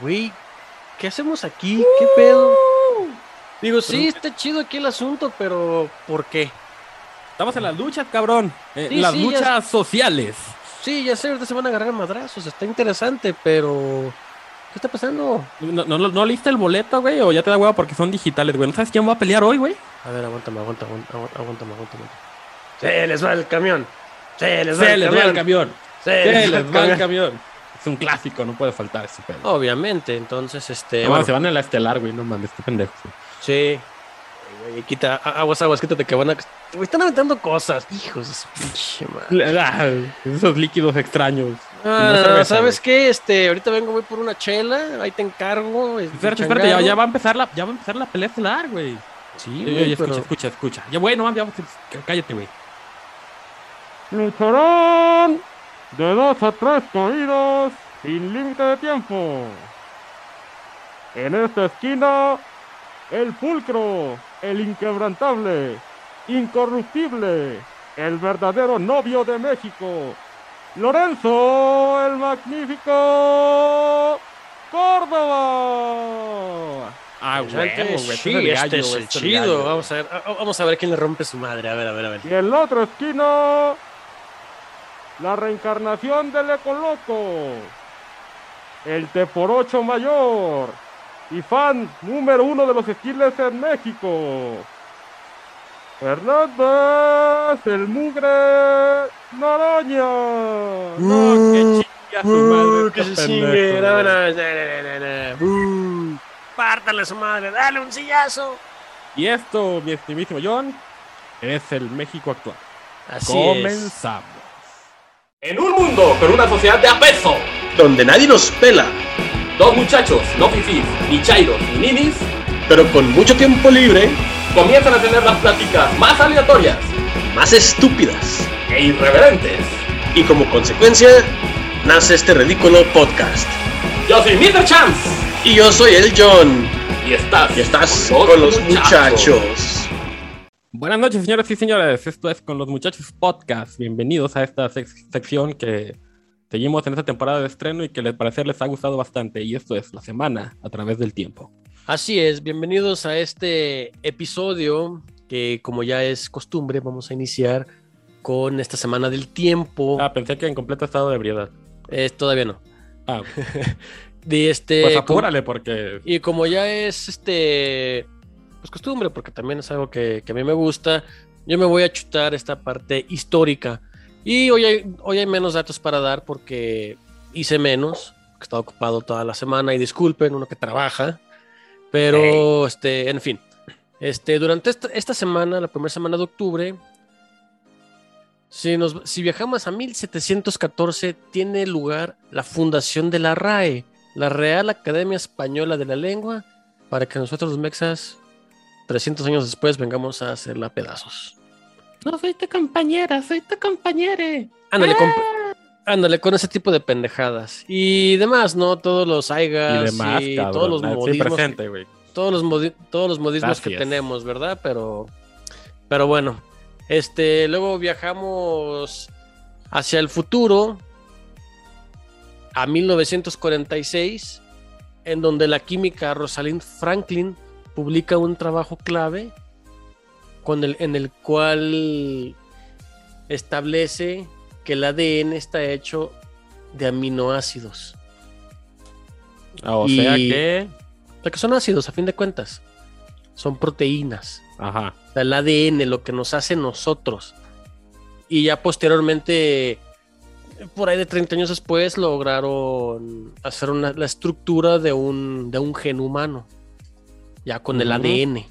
güey, ¿qué hacemos aquí? ¿Qué pedo? Digo, sí, está chido aquí el asunto, pero ¿por qué? Estamos en las luchas, cabrón. Sí, las sí, ya- luchas sociales. Sí, ya sé, ahorita se van a agarrar madrazos, está interesante, pero ¿qué está pasando? ¿No, no, no leíste el boleto, güey? ¿O ya te da hueva porque son digitales, güey? ¿No sabes quién va a pelear hoy, güey? A ver, aguántame, aguántame, aguántame, aguántame, aguántame. Se les va el camión. Se les va Se el les va camión. el camión. Se Se les les va el camión. Un clásico, no puede faltar ese pedo. Obviamente, entonces, este. No, bueno, se van en la estelar, güey. No mames, este pendejo. Sí. Ay, güey, Quita, a- aguas, aguas, quítate que van a. Güey, están aventando cosas, hijos de su pinche madre. Ah, Esos líquidos extraños. Ah, No cerveza, ¿Sabes qué? Este, ahorita vengo, voy por una chela, ahí te encargo. este, Espérate, espérate, ya, va a empezar la, ya va a empezar la pelea estelar, güey. Sí, güey, pero- escucha, escucha, escucha. Ya, güey, no mames, ya, cállate, güey. De dos a tres caídas sin límite de tiempo. En esta esquina, el pulcro, el inquebrantable, incorruptible, el verdadero novio de México, Lorenzo, el magnífico Córdoba. Ah, Interesante. Sí, este es el chido. Vamos a ver, vamos a ver quién le rompe su madre. A ver, a ver, a ver. Y en la otra esquina, la reencarnación del Ecoloco, el T por 8 mayor y fan número uno de los esquiles en México. Hernández, el mugre Naraña. No, que chingue a su madre. Uh, que este se pendejo, chingue. No, güey. no, no, no, no, no. Uh, Pártale a su madre, dale un sillazo. Y esto, mi estimísimo John, es el México actual. Así Comenzamos. En un mundo con una sociedad de apeso, donde nadie nos pela, dos muchachos, no fifís, ni chairos, ni ninis, pero con mucho tiempo libre, comienzan a tener las pláticas más aleatorias más estúpidas. e irreverentes. Y como consecuencia, nace este ridículo podcast. Yo soy Mr. Chance Y yo soy el John, y estás, y estás con los muchachos. Buenas noches, señoras y señores. Esto es Con los Muchachos Podcast. Bienvenidos a esta sec- sección que seguimos en esta temporada de estreno y que al parecer les ha gustado bastante. Y esto es la semana a través del tiempo. Así es, bienvenidos a este episodio que como ya es costumbre vamos a iniciar con esta semana del tiempo. Ah, pensé que en completo estado de ebriedad. Eh, todavía no. Ah, De este, pues apúrale porque y como ya es este pues costumbre, porque también es algo que, que a mí me gusta, yo me voy a chutar esta parte histórica. Y hoy hay, hoy hay menos datos para dar porque hice menos, que he estado ocupado toda la semana y disculpen, uno que trabaja. Pero, este, en fin, este, durante esta, esta semana, la primera semana de octubre, si, nos, si viajamos a 1714, tiene lugar la fundación de la RAE, la Real Academia Española de la Lengua, para que nosotros los mexas, 300 años después, vengamos a hacerla pedazos. no soy tu compañera, soy tu compañere. Ándale, con, ándale, con ese tipo de pendejadas. Y demás, ¿no? Todos los Y aigas demás, y cabrón. todos los Ah, sí, modismos. presente, todos los, modi- todos los modismos que tenemos, ¿verdad? Pero, pero bueno, este, luego viajamos hacia el futuro, a 1946, en donde la química Rosalind Franklin publica un trabajo clave con el, en el cual establece que el ADN está hecho de aminoácidos. Ah, o Y- sea que. O sea, que son ácidos a fin de cuentas. Son proteínas. Ajá. O sea, el ADN, lo que nos hace nosotros. Y ya posteriormente, por ahí de 30 años después, lograron hacer una- la estructura de un, de un gen humano. Ya con el. ADN.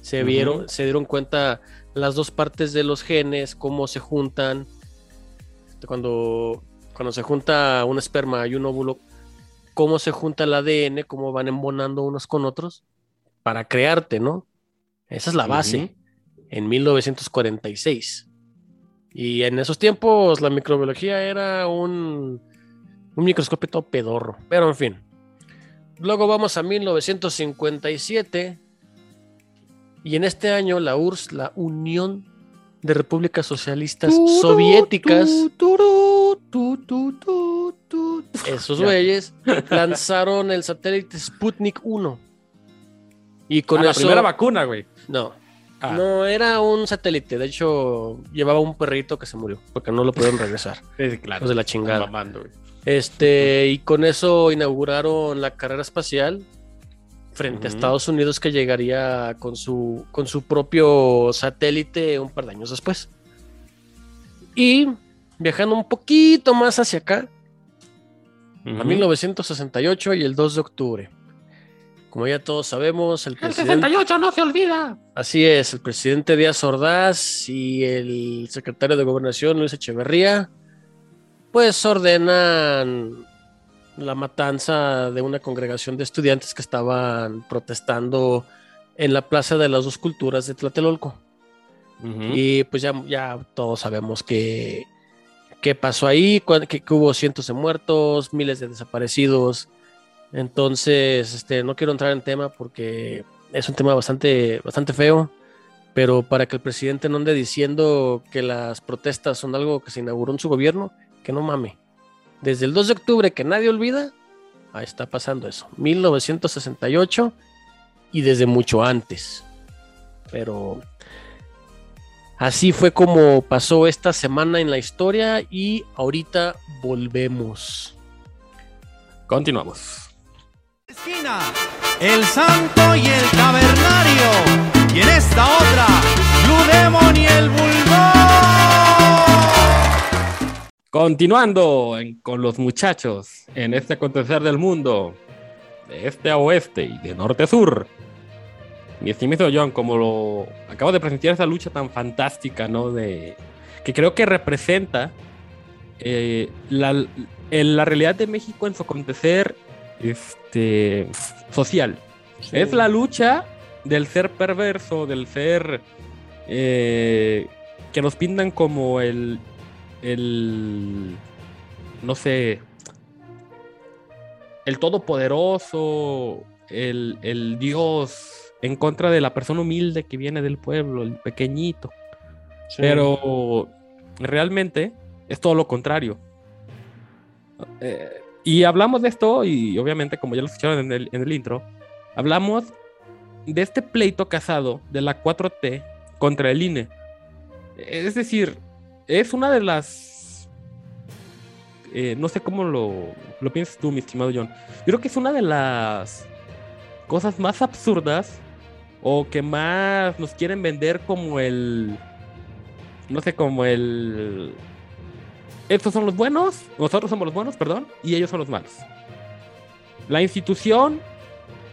Se, vieron, se dieron cuenta las dos partes de los genes, cómo se juntan. Cuando, cuando se junta un esperma y un óvulo, cómo se junta el ADN, cómo van embonando unos con otros para crearte, ¿no? Esa es la base en 1946. Y en esos tiempos la microbiología era un, un microscopio todo pedorro. Pero en fin. Luego vamos a 1957. Y en este año la URSS, la Unión de Repúblicas Socialistas Soviéticas, esos güeyes lanzaron el satélite Sputnik 1. Y con Ah, la primera vacuna, güey. No, Ah. no era un satélite. De hecho, llevaba un perrito que se murió porque no lo pudieron regresar. Sí, claro. Los de la chingada. mamando, güey. Este, y con eso inauguraron la carrera espacial frente a. Estados Unidos que llegaría con su, con su propio satélite un par de años después. Y viajando un poquito más hacia acá, a Ujú. 1968 y el 2 de octubre. Como ya todos sabemos, el El presidente... 68 no se olvida. Así es, el presidente Díaz Ordaz y el secretario de Gobernación Luis Echeverría, pues ordenan la matanza de una congregación de estudiantes que estaban protestando en la Plaza de las Dos Culturas de Tlatelolco. Y pues ya, ya todos sabemos que, qué pasó ahí, que, que hubo cientos de muertos, miles de desaparecidos. Entonces, este, no quiero entrar en tema porque es un tema bastante, bastante feo, pero para que el presidente no ande diciendo que las protestas son algo que se inauguró en su gobierno, que no mame. Desde el 2 de octubre, que nadie olvida, ahí está pasando eso. 1968 y desde mucho antes. Pero Así fue como pasó esta semana en la historia y ahorita volvemos. Continuamos. esquina, el santo y el cavernario. Y en esta otra, Blue Demon y el bulldog. Continuando en- con los muchachos en este acontecer del mundo, de este a oeste y de norte a sur. Mi estimado John, como lo acabo de presentar esa lucha tan fantástica, ¿no? De que creo que representa eh, la realidad de México en su acontecer este, social. Es la lucha del ser perverso, del ser eh, que nos pintan como el, el, no sé, el todopoderoso, el, el Dios en contra de la persona humilde que viene del pueblo, el pequeñito. Pero realmente es todo lo contrario. Eh, y hablamos de esto, y obviamente, como ya lo escucharon en el, en el intro, hablamos de este pleito casado de la 4T contra el INE. Es decir, es una de las. eh, no sé cómo lo, lo piensas tú, mi estimado John. Yo creo que es una de las cosas más absurdas o que más nos quieren vender como el. No sé, como el. Estos son los buenos, nosotros somos los buenos, perdón, y ellos son los malos. La institución,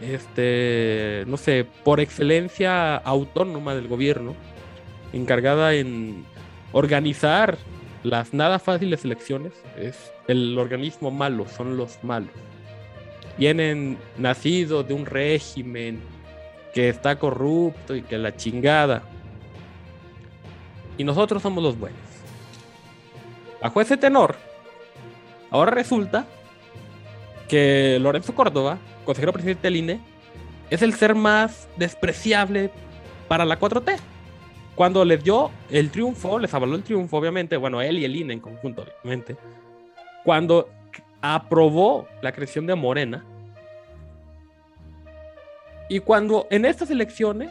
este, no sé, por excelencia autónoma del gobierno, encargada en organizar las nada fáciles elecciones, es el organismo malo, son los malos. Vienen nacidos de un régimen que está corrupto y que la chingada. Y nosotros somos los buenos. Bajo ese tenor, ahora resulta que Lorenzo Córdoba, consejero presidente del INE, es el ser más despreciable para la 4T. Cuando les dio el triunfo, les avaló el triunfo, obviamente, bueno, él y el INE en conjunto, obviamente, cuando aprobó la creación de Morena, y cuando en estas elecciones,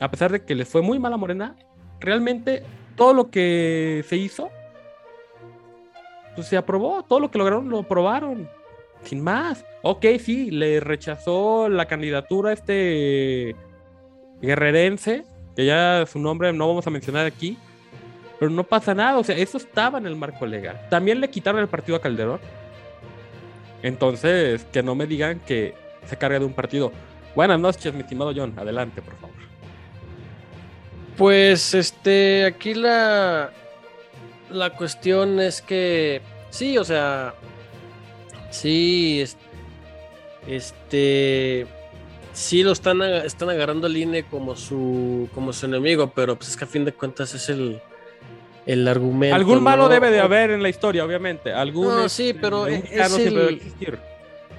a pesar de que les fue muy mal a Morena, realmente todo lo que se hizo, pues se aprobó, todo lo que lograron lo aprobaron, sin más. Ok, sí, le rechazó la candidatura a este guerrerense, que ya su nombre no vamos a mencionar aquí, pero no pasa nada, o sea, eso estaba en el marco legal. También le quitaron el partido a Calderón. Entonces, que no me digan que se carga de un partido. Buenas noches, mi estimado John. Adelante, por favor. Pues este, aquí la, la cuestión es que sí, o sea, sí, es- este, sí lo están, están agarrando al INE como su, como su enemigo, pero pues es que a fin de cuentas es el, el argumento. Algún malo ¿no? debe de haber en la historia, obviamente. Algún No, este, sí, pero es debe el- existir.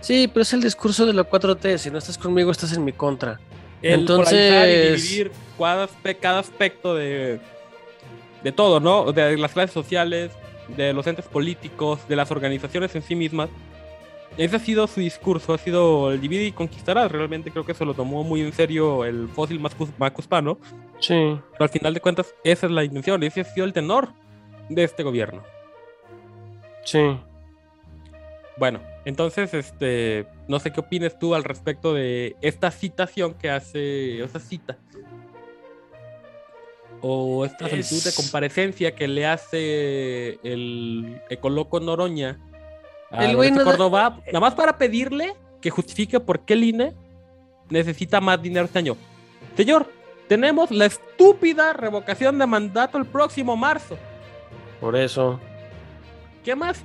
Sí, pero es el discurso de la 4T. Si no estás conmigo, estás en mi contra. El Entonces- dividir cada, cada aspecto de, de todo, ¿no? De las clases sociales, de los entes políticos, de las organizaciones en sí mismas. Ese ha sido su discurso, ha sido el divide y conquistarás. Realmente creo que se lo tomó muy en serio el fósil macuspano. Sí. Pero al final de cuentas, esa es la intención, ese ha sido el tenor de este gobierno. Sí. Bueno, entonces, este, no sé qué opines tú al respecto de esta citación que hace, esa cita, o esta solicitud de comparecencia que le hace el Ecoloco Noroña a el Córdoba, nada más para pedirle que justifique por qué el INE necesita más dinero este año. Señor, tenemos la estúpida revocación de mandato el próximo marzo. Por eso. ¿Qué más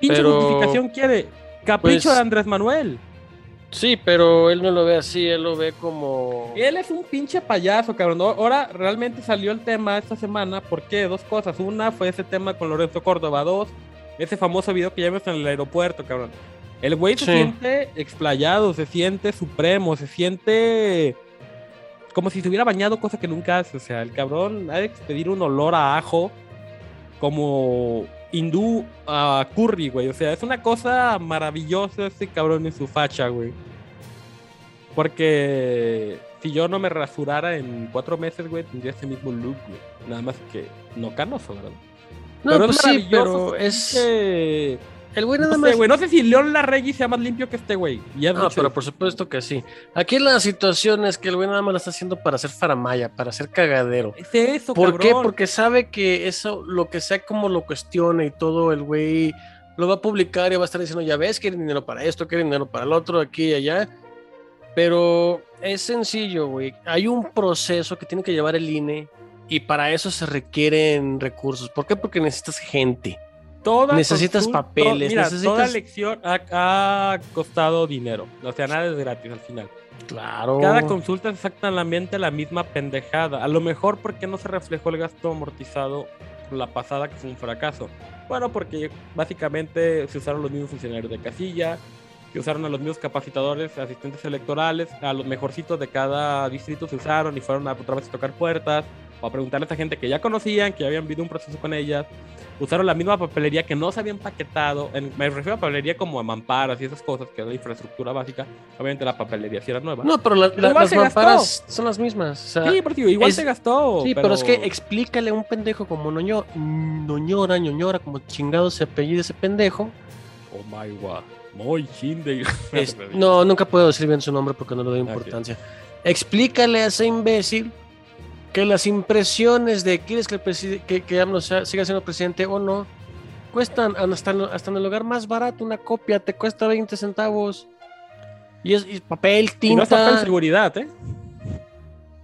pinche justificación quiere? Capricho pues, de Andrés Manuel. Sí, pero él no lo ve así, él lo ve como. Él es un pinche payaso, cabrón. Ahora realmente salió el tema esta semana. ¿Por qué? Dos cosas. Una fue ese tema con Lorenzo Córdoba. Dos, ese famoso video que ya vimos en el aeropuerto, cabrón. El güey se siente explayado, se siente supremo, se siente como si se hubiera bañado, cosa que nunca hace. O sea, el cabrón ha de expedir un olor a ajo como hindú a curry, güey. O sea, es una cosa maravillosa ese cabrón en su facha, güey. Porque si yo no me rasurara en cuatro meses, güey, tendría ese mismo look, güey. Nada más que no canoso, ¿verdad? No, pero pues sí, pero es... Que el güey nada más. no sé si León Larregui sea más limpio que este güey. no, pero por supuesto que sí. Aquí la situación es que el güey nada más lo está haciendo para hacer faramaya, para hacer cagadero. Es eso, ¿Por qué? Porque sabe que eso, lo que sea como lo cuestione y todo, el güey lo va a publicar y va a estar diciendo, ya ves, quieren dinero para esto, quieren dinero para el otro, aquí y allá. Pero es sencillo, güey. Hay un proceso que tiene que llevar el INE y para eso se requieren recursos. ¿Por qué? Porque necesitas gente necesitas papeles. mira, toda elección ha, costado dinero. O sea, nada es gratis al final. Claro. Cada consulta es exactamente la misma pendejada. A lo mejor porque no se reflejó el gasto amortizado la pasada que fue un fracaso. Bueno, porque básicamente se usaron los mismos funcionarios de casilla, se usaron a los mismos capacitadores, asistentes electorales, a los mejorcitos de cada distrito se usaron y fueron a otra vez a tocar puertas o a preguntarle a esa gente que ya conocían, que habían vivido un proceso con ellas usaron la misma papelería que no se había empaquetado. me refiero a papelería como a mamparas y esas cosas, que es la infraestructura básica. Obviamente la papelería sí era nueva. No, pero las mamparas son las mismas. sí, porque igual se gastó. Sí, pero... es que explícale a un pendejo como Noño, Noñora, Ñoñora, como chingado se apellida ese pendejo. Oh my god. Muy no, nunca puedo decir bien su nombre porque no le doy importancia. Explícale a ese imbécil que las impresiones de quieres que, el que, que siga siendo presidente o no cuestan hasta, hasta en el lugar más barato una copia te cuesta 20 centavos. Y es papel tinta y no es papel seguridad eh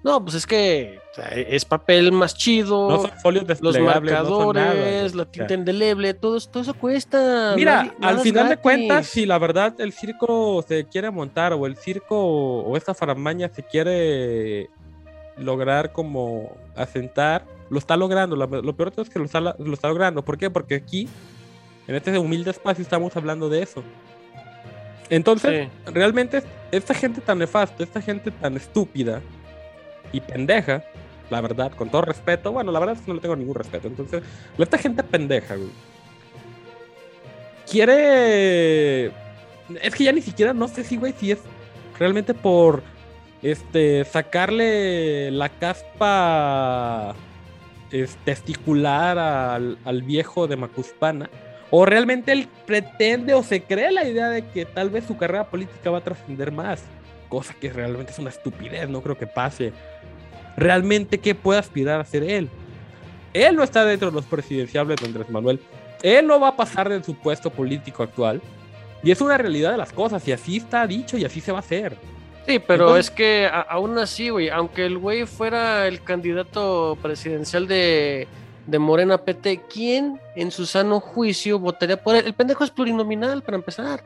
no pues es que es papel más chido no son folios los marcadores la tinta indeleble todo, todo eso cuesta mira al final de cuentas si la verdad el circo se quiere montar o el circo o esta faramaña se quiere lograr como asentar, lo está logrando. Lo, peor es que lo está, lo está logrando. ¿Por qué? Porque aquí, en este humilde espacio, estamos hablando de eso. Entonces, realmente, esta gente tan nefasta, esta gente tan estúpida y pendeja, la verdad, con todo respeto, bueno, la verdad es que no le tengo ningún respeto. Entonces, esta gente pendeja, güey, quiere. Es que ya ni siquiera no sé si, güey, si es realmente por este, sacarle la caspa testicular al, viejo de Macuspana. O realmente él pretende o se cree la idea de que tal vez su carrera política va a trascender más. Cosa que realmente es una estupidez, no creo que pase. Realmente, ¿qué puede aspirar a ser él? Él no está dentro de los presidenciables de Andrés Manuel. Él no va a pasar de su puesto político actual. Y es una realidad de las cosas, y así está dicho y así se va a hacer. Sí, pero es que aún así, güey, aunque el güey fuera el candidato presidencial de, Morena PT, ¿quién en su sano juicio votaría por él? El pendejo es plurinominal, para empezar.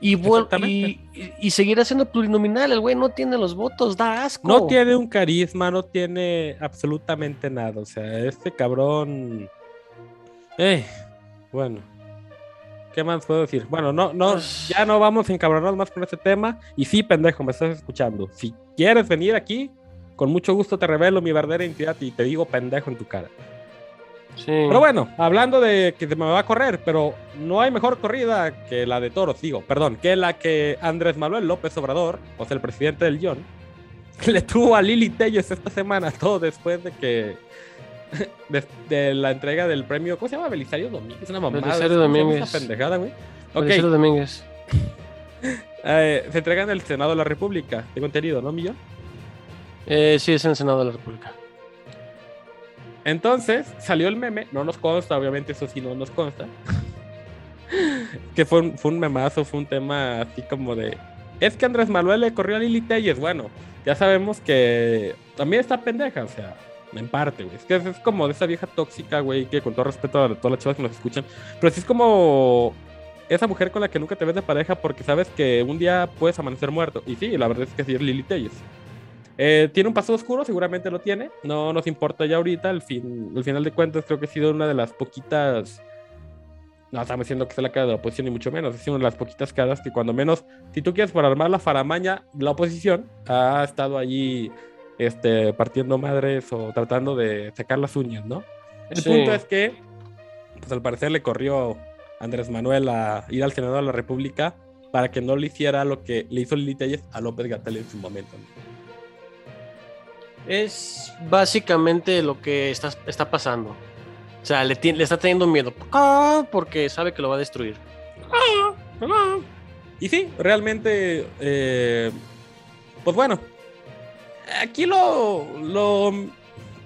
Y, y, y, seguirá siendo plurinominal, el güey no tiene los votos, da asco. No tiene un carisma, no tiene absolutamente nada. O sea, este cabrón. Eh, bueno. ¿Qué más puedo decir? Bueno, no, no, ya no vamos a encabronarnos más con este tema. Y sí, pendejo, me estás escuchando. Si quieres venir aquí, con mucho gusto te revelo mi verdadera identidad y te digo pendejo en tu cara. Sí. Pero bueno, hablando de que se me va a correr, pero no hay mejor corrida que la de toros, digo, perdón, que la que Andrés Manuel López Obrador, o sea, el presidente del Guión, le tuvo a Lili Telles esta semana, todo después de que. De, de la entrega del premio, ¿cómo se llama? Belisario Domínguez, una mamada. Belisario ¿cómo se llama Domínguez. esa pendejada, güey. Belisario Domínguez. eh, se entrega en el Senado de la República, tengo entendido, ¿no, Millón? Eh, sí, es en el Senado de la República. Entonces salió el meme, no nos consta, obviamente eso sí no nos consta. que fue un, fue un memazo, fue un tema así como de. Es que Andrés Manuel le corrió a Lili Telles. Bueno, ya sabemos que también está pendeja, o sea, en parte, güey. Es que es, como de esa vieja tóxica, güey, que con todo respeto a todas las chavas que nos escuchan, pero sí es como esa mujer con la que nunca te ves de pareja porque sabes que un día puedes amanecer muerto. Y sí, la verdad es que sí es Lili Telles. Eh, tiene un pasado oscuro, seguramente lo tiene. No nos importa ya ahorita. Al, fin, al final de cuentas, creo que ha sido una de las poquitas. No estamos diciendo que sea la cara de la oposición, ni mucho menos. Es una de las poquitas caras que, cuando menos, si tú quieres por armar la faramaña, la oposición ha estado allí este, partiendo madres o tratando de sacar las uñas, ¿no? El Sí. punto es que, pues al parecer le corrió Andrés Manuel a ir al Senado de la República para que no le hiciera lo que le hizo Lili Telles a López Gatel en su momento. ¿no? Es básicamente lo que está, está pasando. O sea, le, está teniendo miedo. Porque sabe que lo va a destruir. Y sí, realmente, eh, pues bueno, aquí lo, lo,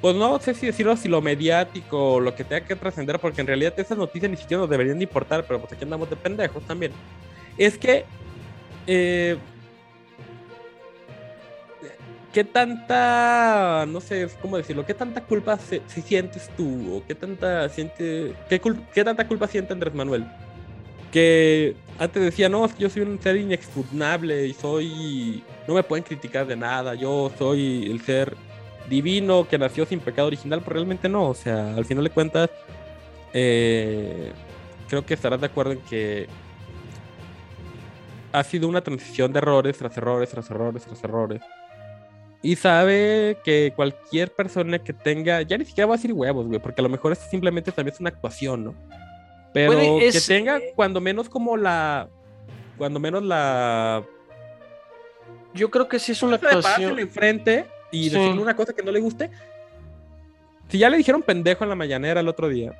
pues no sé si decirlo si lo mediático o lo que tenga que trascender, porque en realidad esas noticias ni siquiera nos deberían de importar, pero pues aquí andamos de pendejos también. Es que, eh, ¿qué tanta, no sé cómo decirlo, qué tanta culpa se, sientes tú? ¿O qué tanta, siente, qué, tanta culpa siente Andrés Manuel? que antes decía, no, es que yo soy un ser inexpugnable y soy, no me pueden criticar de nada, yo soy el ser divino que nació sin pecado original, pero realmente no, o sea, al final de cuentas, eh, creo que estarás de acuerdo en que ha sido una transición de errores tras errores, tras errores, tras errores. Y sabe que cualquier persona que tenga, ya ni siquiera voy a decir huevos, güey, porque a lo mejor esto simplemente también es una actuación, ¿no? Pero es- que tenga cuando menos como la, cuando menos la Yo creo que sí es una cosa de actuación. enfrente y Sí. decirle una cosa que no le guste. Si ya le dijeron pendejo en la mañanera el otro día,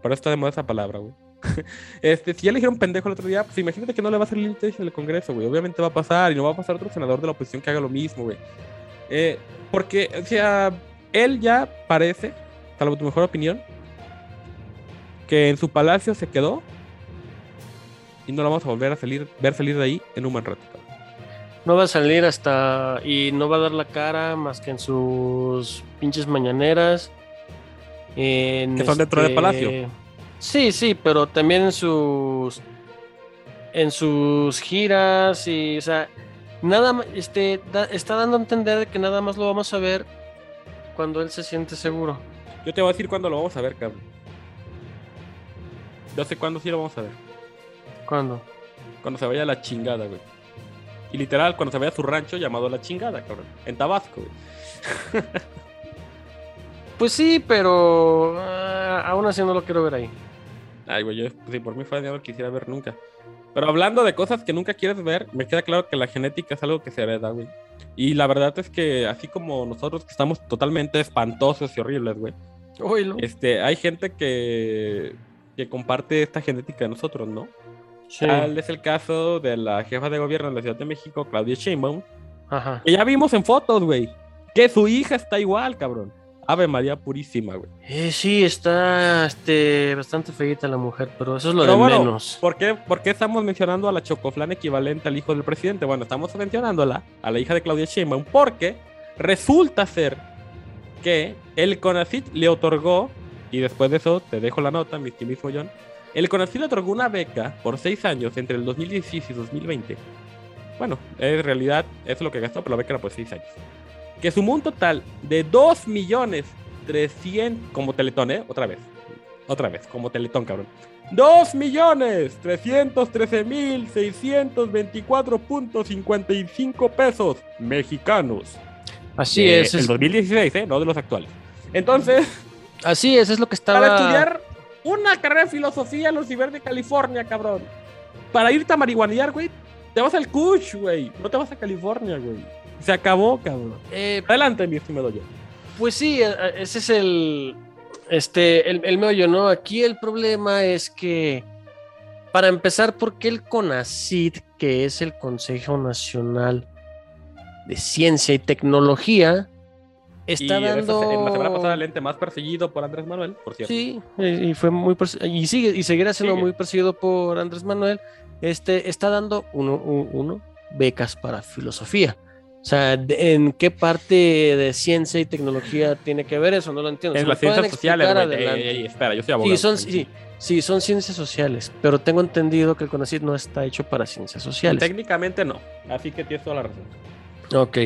por eso está de moda esa palabra, güey. Este, si ya le dijeron pendejo el otro día, pues imagínate que no le va a salir el en el Congreso, güey. Obviamente va a pasar y no va a pasar otro senador de la oposición que haga lo mismo, güey. Eh, porque, o sea, él ya parece, salvo tu mejor opinión, que en su palacio se quedó y no lo vamos a volver a salir, ver salir de ahí en un buen rato. No va a salir hasta. Y no va a dar la cara más que en sus pinches mañaneras. En Que son dentro del este- palacio. Sí, sí, pero también en sus. En sus giras y. O sea, nada. Este, da- está dando a entender que nada más lo vamos a ver cuando él se siente seguro. Yo te voy a decir cuándo lo vamos a ver, cabrón. Yo sé cuándo sí lo vamos a ver. ¿Cuándo? Cuando se vaya a la chingada, güey. Y literal, cuando se vaya a su rancho llamado La Chingada, cabrón. En Tabasco, güey. Pues sí, pero. ah, aún así no lo quiero ver ahí. Ay, güey, yo, si por mí fuera, no lo quisiera ver nunca. Pero hablando de cosas que nunca quieres ver, me queda claro que la genética es algo que se hereda, güey. Y la verdad es que así como nosotros que estamos totalmente espantosos y horribles, güey. Este, hay gente que, que comparte esta genética de nosotros, ¿no? Sí. Tal es el caso de la jefa de gobierno de la Ciudad de México, Claudia Sheinbaum, Ajá. que ya vimos en fotos, güey, que su hija está igual, cabrón. Ave María Purísima, güey. Eh, sí, está este, bastante feita la mujer, pero eso es lo Pero de bueno, menos. ¿por qué, por qué estamos mencionando a la chocoflán equivalente al hijo del presidente? Bueno, estamos mencionándola a la hija de Claudia Sheinbaum porque resulta ser que el CONACYT le otorgó, y después de eso te dejo la nota, mi mismo John, el CONACYT le otorgó una beca por seis años entre el 2016 y 2020. Bueno, en realidad eso es lo que gastó, pero la beca era por seis años. Que sumó un total de 2 millones 300, como Teletón, ¿eh? Otra vez. Otra vez, como Teletón, cabrón. 2 millones 313 mil 624.55 pesos mexicanos. Así De es. El es- 2016, ¿eh? No de los actuales. Entonces, Así es, es lo que estaba. Para estudiar una carrera de filosofía en la Universidad de California, cabrón. Para irte a marihuanear, güey, te vas al Kush, güey. No te vas a California, güey. Se acabó, cabrón. Eh, Adelante, mi estimado yo. Pues sí, eh, ese es el, este, el, el meollo, ¿no? Aquí el problema es que, para empezar, ¿por qué el CONACID, que es el Consejo Nacional de Ciencia y Tecnología, está y dando... En la semana pasada el ente más perseguido por Andrés Manuel, por cierto. Sí, y fue muy perse- y sigue y seguirá siendo Sigue. muy perseguido por Andrés Manuel. Este está dando uno, uno becas para filosofía. O sea, ¿en qué parte de ciencia y tecnología tiene que ver eso? No lo entiendo. Me las ciencias sociales, güey. Espera, yo soy abogado. Sí, son, sí, sí, son ciencias sociales, pero tengo entendido que el CONACYT no está hecho para ciencias sociales. Técnicamente no. Así que tienes toda la razón. Ok.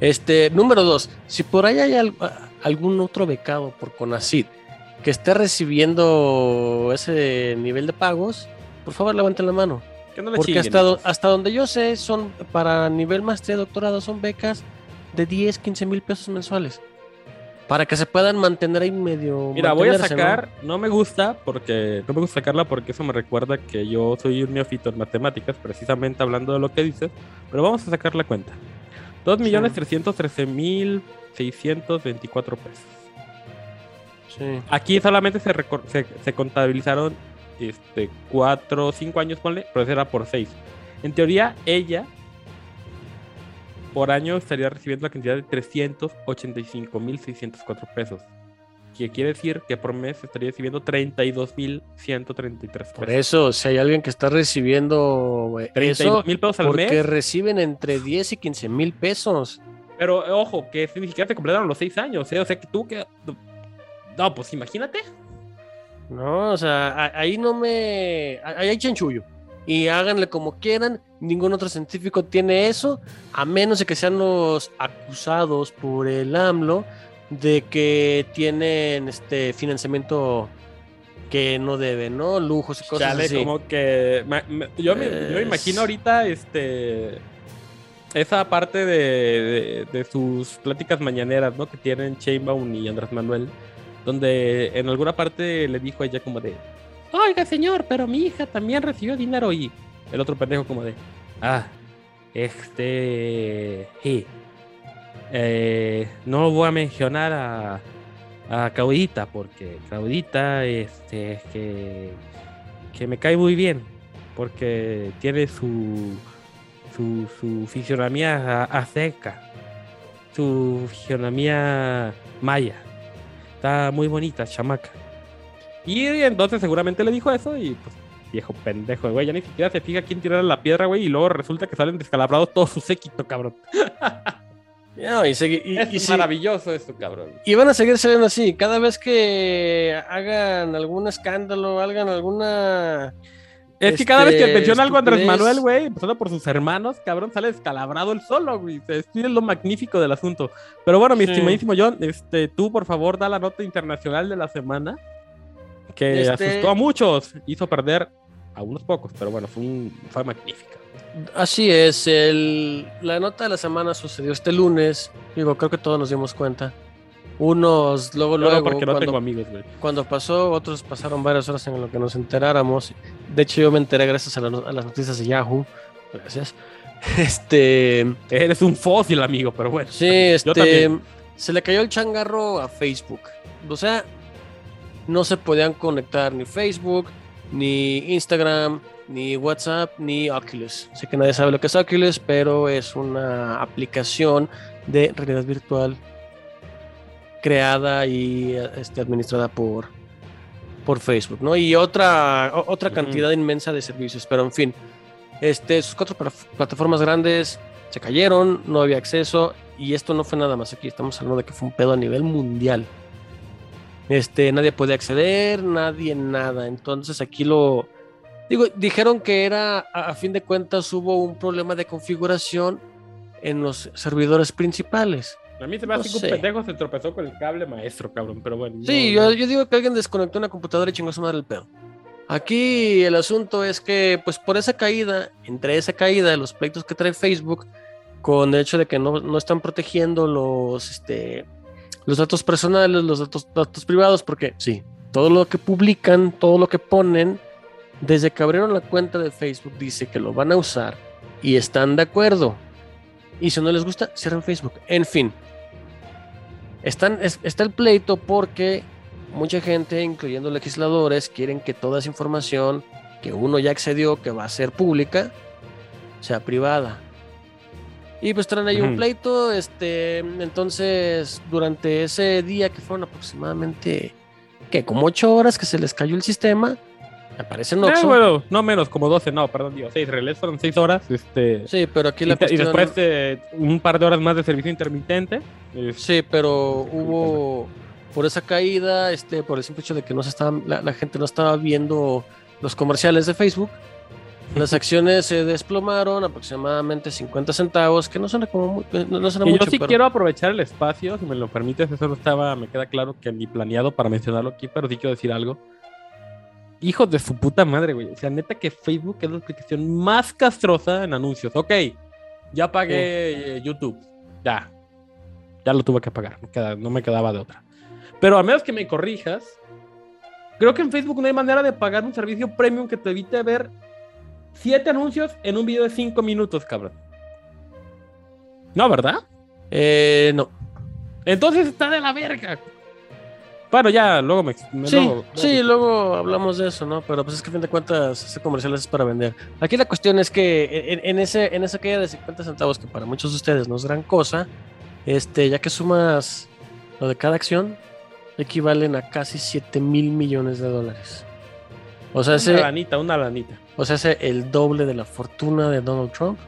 Este, número dos, si por ahí hay al- algún otro becado por CONACYT que esté recibiendo ese nivel de pagos, por favor levanten la mano. No le Porque chinguen, hasta, do- hasta donde yo sé, son para nivel maestría, doctorado, son becas de 10, 15 mil pesos mensuales. Para que se puedan mantener ahí medio. Mira, voy a sacar, ¿no? me gusta porque no me gusta sacarla porque eso me recuerda que yo soy un neófito en matemáticas, precisamente hablando de lo que dices, pero vamos a sacar la cuenta. 2.313.624 pesos. Sí. Aquí solamente se, se contabilizaron este, 4 o 5 años, ponle, pero era por 6. En teoría, ella por año estaría recibiendo la cantidad de 385.604 pesos. Que quiere decir que por mes estaría recibiendo 32.133 pesos. Por eso, si hay alguien que está recibiendo güey, eso, 32 mil pesos al porque mes. reciben entre 10 y 15 mil pesos. Pero ojo, que ni siquiera se completaron los 6 años. ¿eh? O sea que tú que. No, pues imagínate. No, o sea, ahí no me. Ahí hay chanchullo. Y háganle como quieran. Ningún otro científico tiene eso. A menos de que sean los acusados por el AMLO de que tienen este financiamiento que no deben, ¿no? Lujos y cosas Chale, así. como que. yo, me, yo me imagino ahorita este. Esa parte de, de- de sus pláticas mañaneras, ¿no? Que tienen Sheinbaum y Andrés Manuel. Donde en alguna parte le dijo a ella como de. Oiga, señor, pero mi hija también recibió dinero. Y el otro pendejo como de. Ah, este. Sí. Eh, no voy a mencionar a, a Claudita porque Claudita este, es que, que me cae muy bien porque tiene su, su, su fisionomía azteca, su fisionomía maya. Está muy bonita, chamaca. Y entonces seguramente le dijo eso y pues viejo pendejo, güey, ya ni siquiera se fija quién tirar la piedra, güey, y luego resulta que salen descalabrados todos su séquito, cabrón. No, y, es y maravilloso esto, cabrón. y van a seguir saliendo así. Cada vez que hagan algún escándalo, hagan alguna. Es que cada vez que Este, menciona algo Andrés. Manuel, güey, empezando por sus hermanos, cabrón, sale descalabrado el solo, güey. Es es lo magnífico del asunto. Pero bueno, mi Sí. estimadísimo John, este, tú por favor da la nota internacional de la semana. Que Este- asustó a muchos, hizo perder a unos pocos, pero bueno, fue, un- fue magnífica. Así es, el, la nota de la semana sucedió este lunes. Digo, creo que todos nos dimos cuenta. Unos, luego, No, no, luego, porque no cuando, tengo amigos, güey. cuando pasó, otros pasaron varias horas en lo que nos enteráramos. De hecho, yo me enteré gracias a, la a las noticias de Yahoo. Gracias. Este, Eres un fósil, amigo, pero bueno. sí, este, se le cayó el changarro a Facebook. O sea, no se podían conectar ni Facebook, ni Instagram, ni WhatsApp, ni Oculus. Sé que nadie sabe lo que es Oculus, pero es una aplicación de realidad virtual creada y este, administrada por, por Facebook, ¿no? Y otra, otra cantidad inmensa de servicios, pero en fin, este, sus cuatro pla- plataformas grandes se cayeron, no había acceso, y esto no fue nada más aquí, estamos hablando de que fue un pedo a nivel mundial. Este, nadie podía acceder, nadie nada. Entonces aquí lo digo, dijeron que era a, a fin de cuentas hubo un problema de configuración en los servidores principales. A mí se me hace que un pendejo se tropezó con el cable maestro, cabrón, pero bueno. Sí, no- yo, yo digo que alguien desconectó una computadora y chingó su madre el pedo. Aquí el asunto es que, pues por esa caída, entre esa caída los pleitos que trae Facebook, con el hecho de que no, no están protegiendo los, este, los datos personales, los datos, datos privados, porque sí, todo lo que publican, todo lo que ponen, desde que abrieron la cuenta de Facebook dice que lo van a usar y están de acuerdo. Y si no les gusta, cierran Facebook. En fin, están, está el pleito porque mucha gente, incluyendo legisladores, quieren que toda esa información que uno ya accedió, que va a ser pública, sea privada. Y pues traen ahí un pleito, este, entonces durante ese día que fueron aproximadamente, que como ocho horas que se les cayó el sistema, aparecen no, bueno, no menos, como 12, no, perdón, digo, seis relés fueron seis horas, este. Sí, pero aquí la y, después eh, un par de horas más de servicio intermitente. Sí, pero hubo por esa caída, este, por el simple hecho de que no se estaba, la gente no estaba viendo los comerciales de Facebook las acciones se desplomaron aproximadamente 50 centavos, que no suena como muy, no, mucho. Yo sí quiero aprovechar el espacio, si me lo permites, eso no estaba, me queda claro que ni planeado para mencionarlo aquí, pero sí quiero decir algo. Hijos de su puta madre, güey. O sea, neta que Facebook es la aplicación más castrosa en anuncios. Ok, ya pagué eh, YouTube. Ya. Ya lo tuve que pagar. no me quedaba de otra. Pero a menos que me corrijas, creo que en Facebook no hay manera de pagar un servicio premium que te evite ver siete anuncios en un video de cinco minutos, cabrón. No, ¿verdad? Eh, no. Entonces está de la verga. Bueno, ya, luego me. sí, sí, luego hablamos de eso, ¿no? Pero pues es que a fin de cuentas, ese comercial es para vender. Aquí la cuestión es que en, ese, en esa caída de 50 centavos, que para muchos de ustedes no es gran cosa, este, ya que sumas lo de cada acción, equivalen a casi 7 mil millones de dólares. O sea, una lanita, una lanita. O sea, es el doble de la fortuna de Donald Trump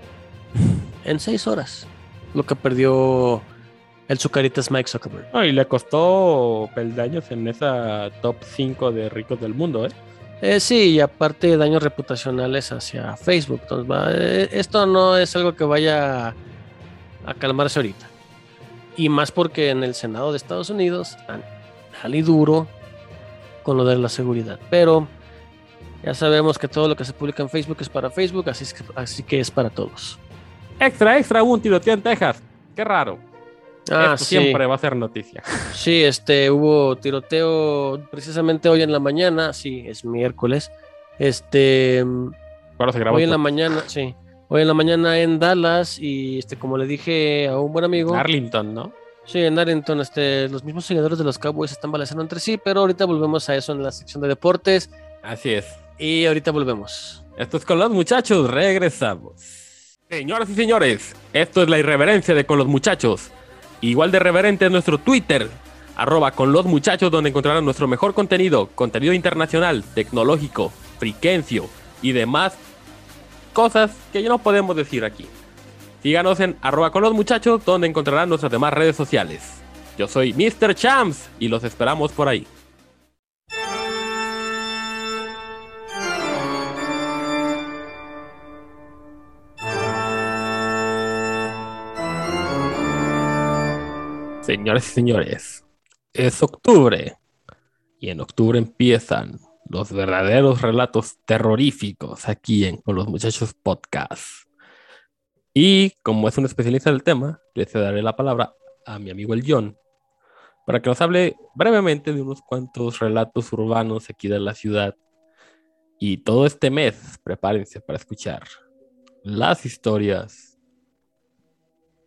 en seis horas. Lo que perdió el Zucaritas Mike Zuckerberg. y le costó peldaños en esa top 5 de ricos del mundo, ¿eh? ¿eh? sí, y aparte daños reputacionales hacia Facebook. Entonces, eh, esto no es algo que vaya a calmarse ahorita. Y más porque en el Senado de Estados Unidos están y duro con lo de la seguridad. Pero ya sabemos que todo lo que se publica en Facebook es para Facebook, así, que, así que es para todos. Extra, extra, un tiroteo en Texas. Qué raro. Ah, siempre va a ser noticia. Sí, este, hubo tiroteo precisamente hoy en la mañana, sí, es miércoles. Este, hoy en la mañana, sí, hoy en la mañana en Dallas y este, como le dije a un buen amigo. Arlington, ¿no? Sí, en Arlington, este, los mismos seguidores de los Cowboys están balanceando entre sí, pero ahorita volvemos a eso en la sección de deportes. Así es. Y ahorita volvemos. Esto es con los muchachos, regresamos. Señoras y señores, esto es la irreverencia de con los muchachos. Igual de reverente es nuestro Twitter, arroba con los muchachos, donde encontrarán nuestro mejor contenido, contenido internacional, tecnológico, friquencio y demás cosas que ya no podemos decir aquí. Síganos en arroba con los muchachos, donde encontrarán nuestras demás redes sociales. Yo soy Mr. Champs y los esperamos por ahí. Señores y señores, es octubre y en octubre empiezan los verdaderos relatos terroríficos aquí en Con los Muchachos Podcast. Y como es un especialista del tema, le daré la palabra a mi amigo el John para que nos hable brevemente de unos cuantos relatos urbanos aquí de la ciudad. Y todo este mes, prepárense para escuchar las historias,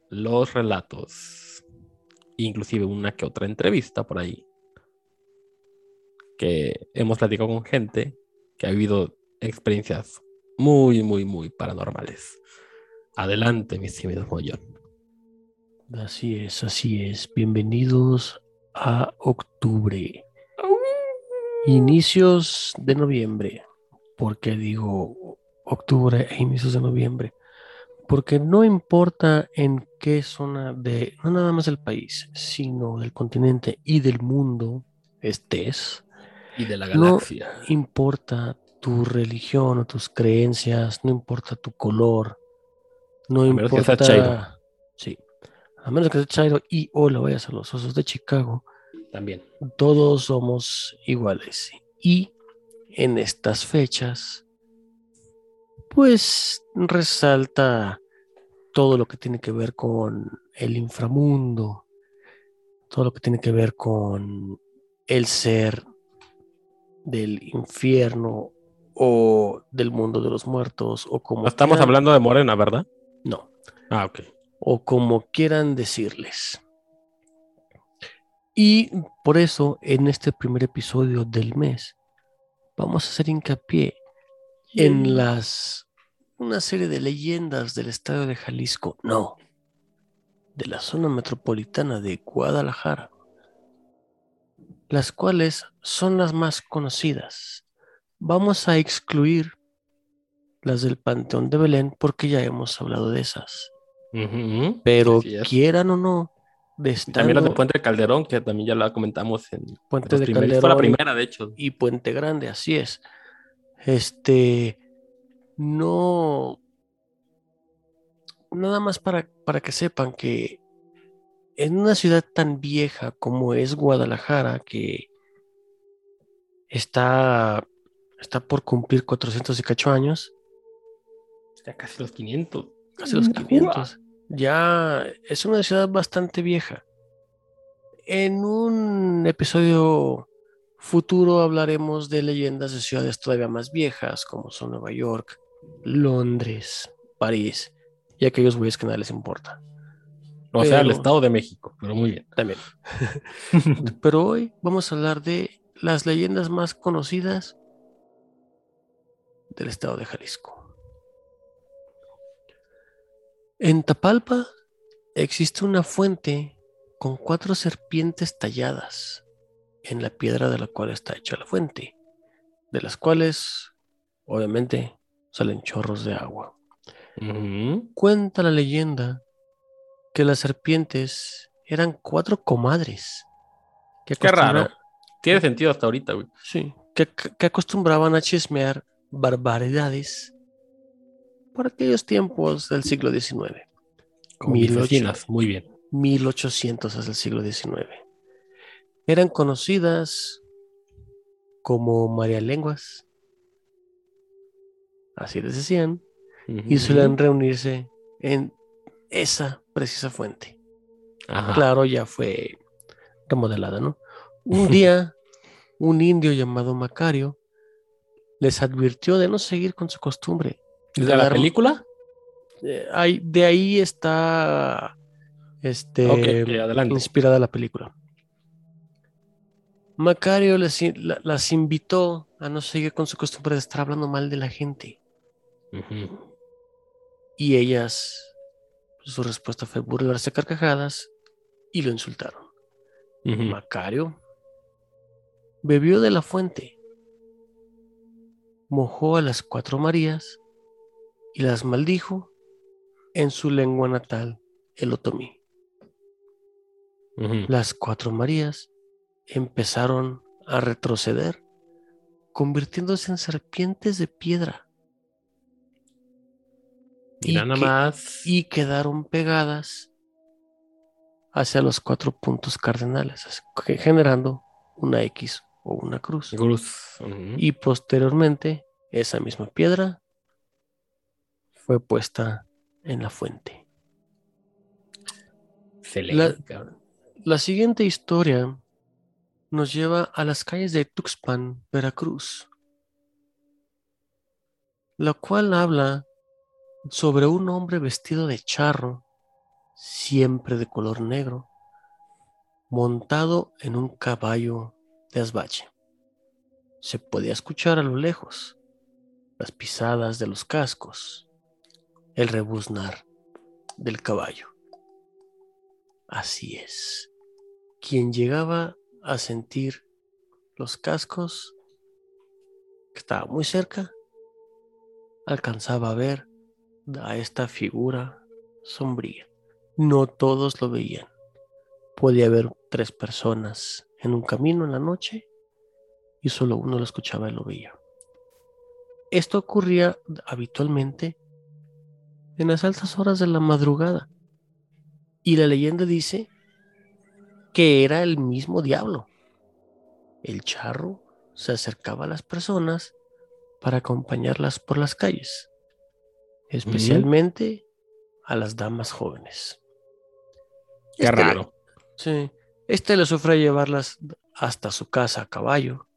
los relatos inclusive una que otra entrevista por ahí, que hemos platicado con gente que ha vivido experiencias muy, muy, muy paranormales. Adelante, mi estimado John. Así es, así es. Bienvenidos a octubre. Inicios de noviembre. ¿Por qué digo octubre e inicios de noviembre? Porque no importa en qué zona de, no nada más del país, sino del continente y del mundo estés. Y de la galaxia. No importa tu religión o tus creencias, no importa tu color, no importa. Que Sí. A menos que sea Chairo y o lo vayas a los osos de Chicago. También. Todos somos iguales. Y en estas fechas, pues resalta todo lo que tiene que ver con el inframundo, todo lo que tiene que ver con el ser del infierno o del mundo de los muertos o como estamos quieran- hablando de Morena, ¿verdad? no Ah, ok. o como quieran decirles y por eso en este primer episodio del mes vamos a hacer hincapié en las una serie de leyendas del estado de Jalisco no de la zona metropolitana de Guadalajara las cuales son las más conocidas. Vamos a excluir las del Panteón de Belén porque ya hemos hablado de esas. Pero es. quieran o no, de Y También las de estando Puente Calderón, que también ya la comentamos en Puente de primeros- Fue la Calderón primera, de hecho. y Puente Grande, así es. Este, no, nada más para, para que sepan que en una ciudad tan vieja como es Guadalajara, que está, está por cumplir 400 y cacho años, Ya casi los 500. casi los 500, ya es una ciudad bastante vieja. En un episodio futuro hablaremos de leyendas de ciudades todavía más viejas, como son Nueva York, Londres, París y aquellos güeyes que nada les importa. O sea, el Estado de México, pero muy bien. También. Pero hoy vamos a hablar de las leyendas más conocidas del estado de Jalisco. En Tapalpa existe una fuente con cuatro serpientes talladas en la piedra de la cual está hecha la fuente, de las cuales obviamente salen chorros de agua. Cuenta la leyenda que las serpientes eran cuatro comadres. Que Qué raro. Tiene sentido hasta ahorita, güey. Sí, que, que acostumbraban a chismear barbaridades por aquellos tiempos del siglo XIX. Como mis 1800. vecinas, muy bien. 1800 es el siglo XIX. Eran conocidas como María Lenguas. Así les decían. Y solían reunirse en esa precisa fuente. Ajá. Claro, ya fue remodelada, ¿no? Un día, un indio llamado Macario les advirtió de no seguir con su costumbre. ¿De la dar- película? Eh, de ahí está este, inspirada la película. Macario les la- las invitó a no seguir con su costumbre de estar hablando mal de la gente. Y ellas, su respuesta fue burlarse a carcajadas y lo insultaron. Macario bebió de la fuente, mojó a las cuatro Marías y las maldijo en su lengua natal, el otomí. Las cuatro Marías empezaron a retroceder, convirtiéndose en serpientes de piedra Mira y nada que- más. y quedaron pegadas hacia los cuatro puntos que generando una X o una cruz. Y posteriormente, esa misma piedra fue puesta en la fuente. La-. La siguiente historia nos lleva a las calles de Tuxpan, Veracruz, la cual habla sobre un hombre vestido de charro, siempre de color negro, montado en un caballo de asbache. Se podía escuchar a lo lejos las pisadas de los cascos, el rebuznar del caballo. Así es. Quien llegaba a sentir los cascos, que estaba muy cerca, alcanzaba a ver a esta figura sombría. No todos lo veían. Podía haber tres personas en un camino en la noche y solo uno lo escuchaba y lo veía. Esto ocurría habitualmente en las altas horas de la madrugada. Y la leyenda dice que era el mismo diablo. El charro se acercaba a las personas para acompañarlas por las calles, especialmente a las damas jóvenes. Qué Esta- raro. Sí. Este les ofrece llevarlas hasta su casa a caballo.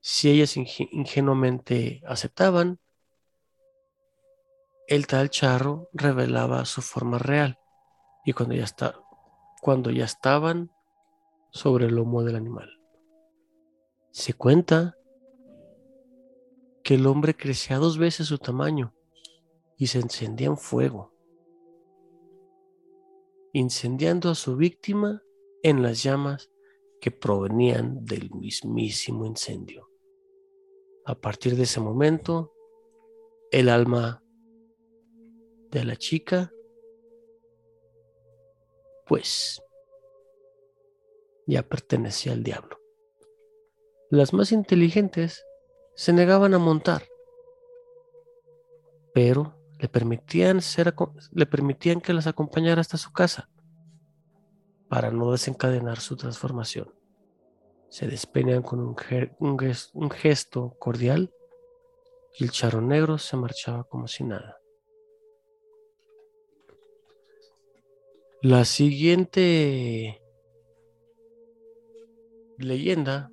Si ellas inge- ingenuamente aceptaban, el tal charro revelaba su forma real y cuando ya, está, cuando ya estaban sobre el lomo del animal. Se cuenta que el hombre crecía dos veces su tamaño y se encendía en fuego, incendiando a su víctima en las llamas que provenían del mismísimo incendio. A partir de ese momento, el alma de la chica, pues, ya pertenecía al diablo. Las más inteligentes se negaban a montar, pero le permitían, ser, le permitían que las acompañara hasta su casa para no desencadenar su transformación. Se despeinan con un, un gesto cordial y el charro negro se marchaba como si nada. La siguiente leyenda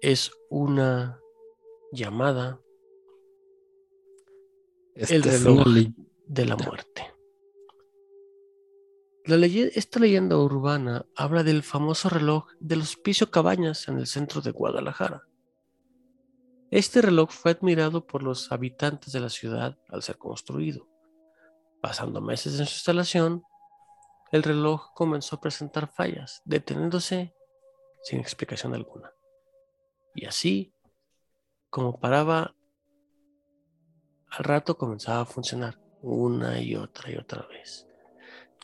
es una llamada El reloj. de la muerte. La esta leyenda urbana habla del famoso reloj del Hospicio Cabañas en el centro de Guadalajara. Este reloj fue admirado por los habitantes de la ciudad al ser construido. Pasando meses en su instalación, el reloj comenzó a presentar fallas, deteniéndose sin explicación alguna. Y así, como paraba, al rato comenzaba a funcionar una y otra y otra vez.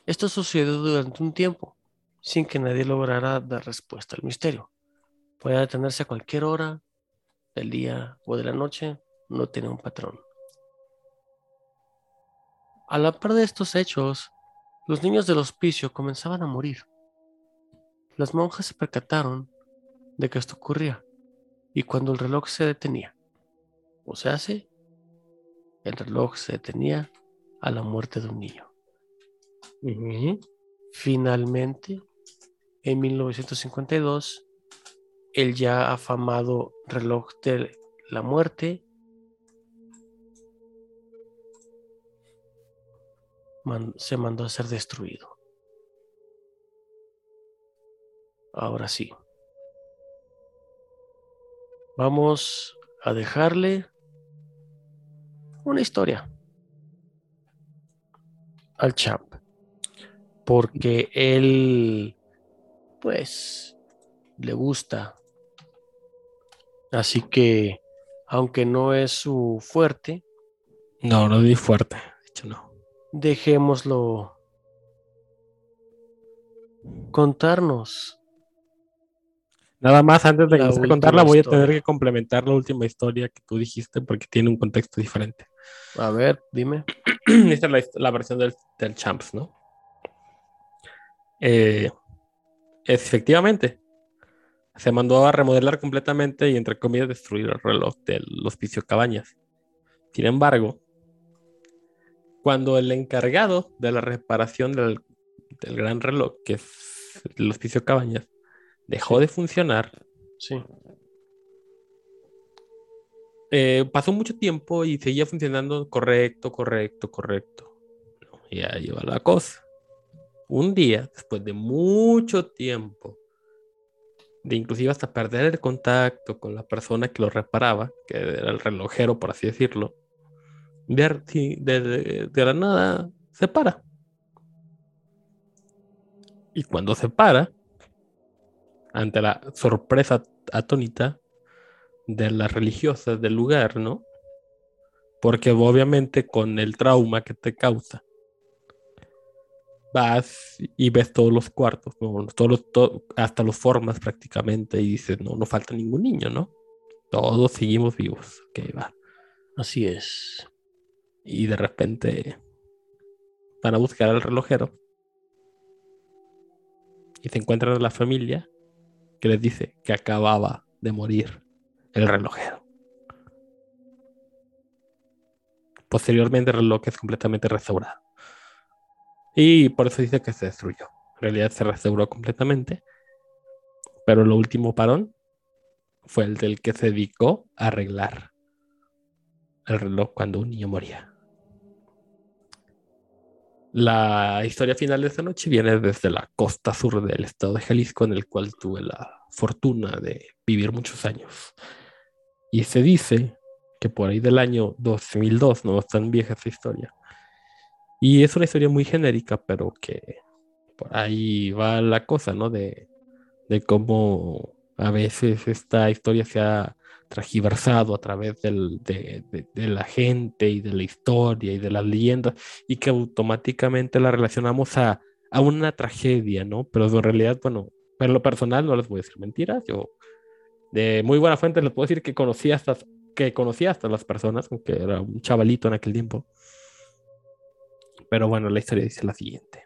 Esto sucedió durante un tiempo, sin que nadie lograra dar respuesta al misterio. Podía detenerse a cualquier hora del día o de la noche, no tenía un patrón. A la par de estos hechos, los niños del hospicio comenzaban a morir. Las monjas se percataron de que esto ocurría, y cuando el reloj se detenía, o se hace, el reloj se detenía a la muerte de un niño. Finalmente, en 1952, el ya afamado reloj de la muerte man- se mandó a ser destruido. Ahora sí. Vamos a dejarle una historia al champ. Porque él, pues, le gusta. Así que, aunque no es su fuerte, No, no di fuerte. De hecho, no. dejémoslo contarnos. Nada más, antes de empezar a contarla, voy a tener que complementar la última historia que tú dijiste porque tiene un contexto diferente. A ver, dime. Esta es la versión del, del Champs, ¿no? Eh, efectivamente, se mandó a remodelar completamente y, entre comillas, destruir el reloj del hospicio Cabañas. Sin embargo, cuando el encargado de la reparación del, del gran reloj, que es el hospicio Cabañas, dejó de funcionar, Sí. eh, pasó mucho tiempo y seguía funcionando correcto, correcto, correcto. Y ahí va la cosa. Un día, después de mucho tiempo, de inclusive hasta perder el contacto con la persona que lo reparaba, que era el relojero, por así decirlo, de- de- de la nada se para. Y cuando se para, ante la sorpresa atónita, de las religiosas del lugar, ¿no? Porque obviamente con el trauma que te causa, vas y ves todos los cuartos, ¿no? todos los- to- hasta los formas prácticamente y dices, no, no falta ningún niño, ¿no? Todos seguimos vivos. Ok, va. Así es. Y de repente van a buscar al relojero y se encuentran a la familia que les dice que acababa de morir el relojero. Posteriormente el reloj es completamente restaurado. Y por eso dice que se destruyó. En realidad se restauró completamente. Pero el último parón fue el del que se dedicó a arreglar el reloj cuando un niño moría. La historia final de esta noche viene desde la costa sur del estado de Jalisco, en el cual tuve la fortuna de vivir muchos años. Y se dice que por ahí del año 2002, no es tan vieja esa historia. Y es una historia muy genérica, pero que por ahí va la cosa, ¿no? De, de cómo a veces esta historia se ha tragiversado a través del, de, de, de, la gente y de la historia y de las leyendas y que automáticamente la relacionamos a, a una tragedia, ¿no? Pero en realidad, bueno, en lo personal no les voy a decir mentiras, yo de muy buena fuente les puedo decir que conocí hasta, que conocía hasta las personas, aunque era un chavalito en aquel tiempo. Pero bueno, la historia dice la siguiente.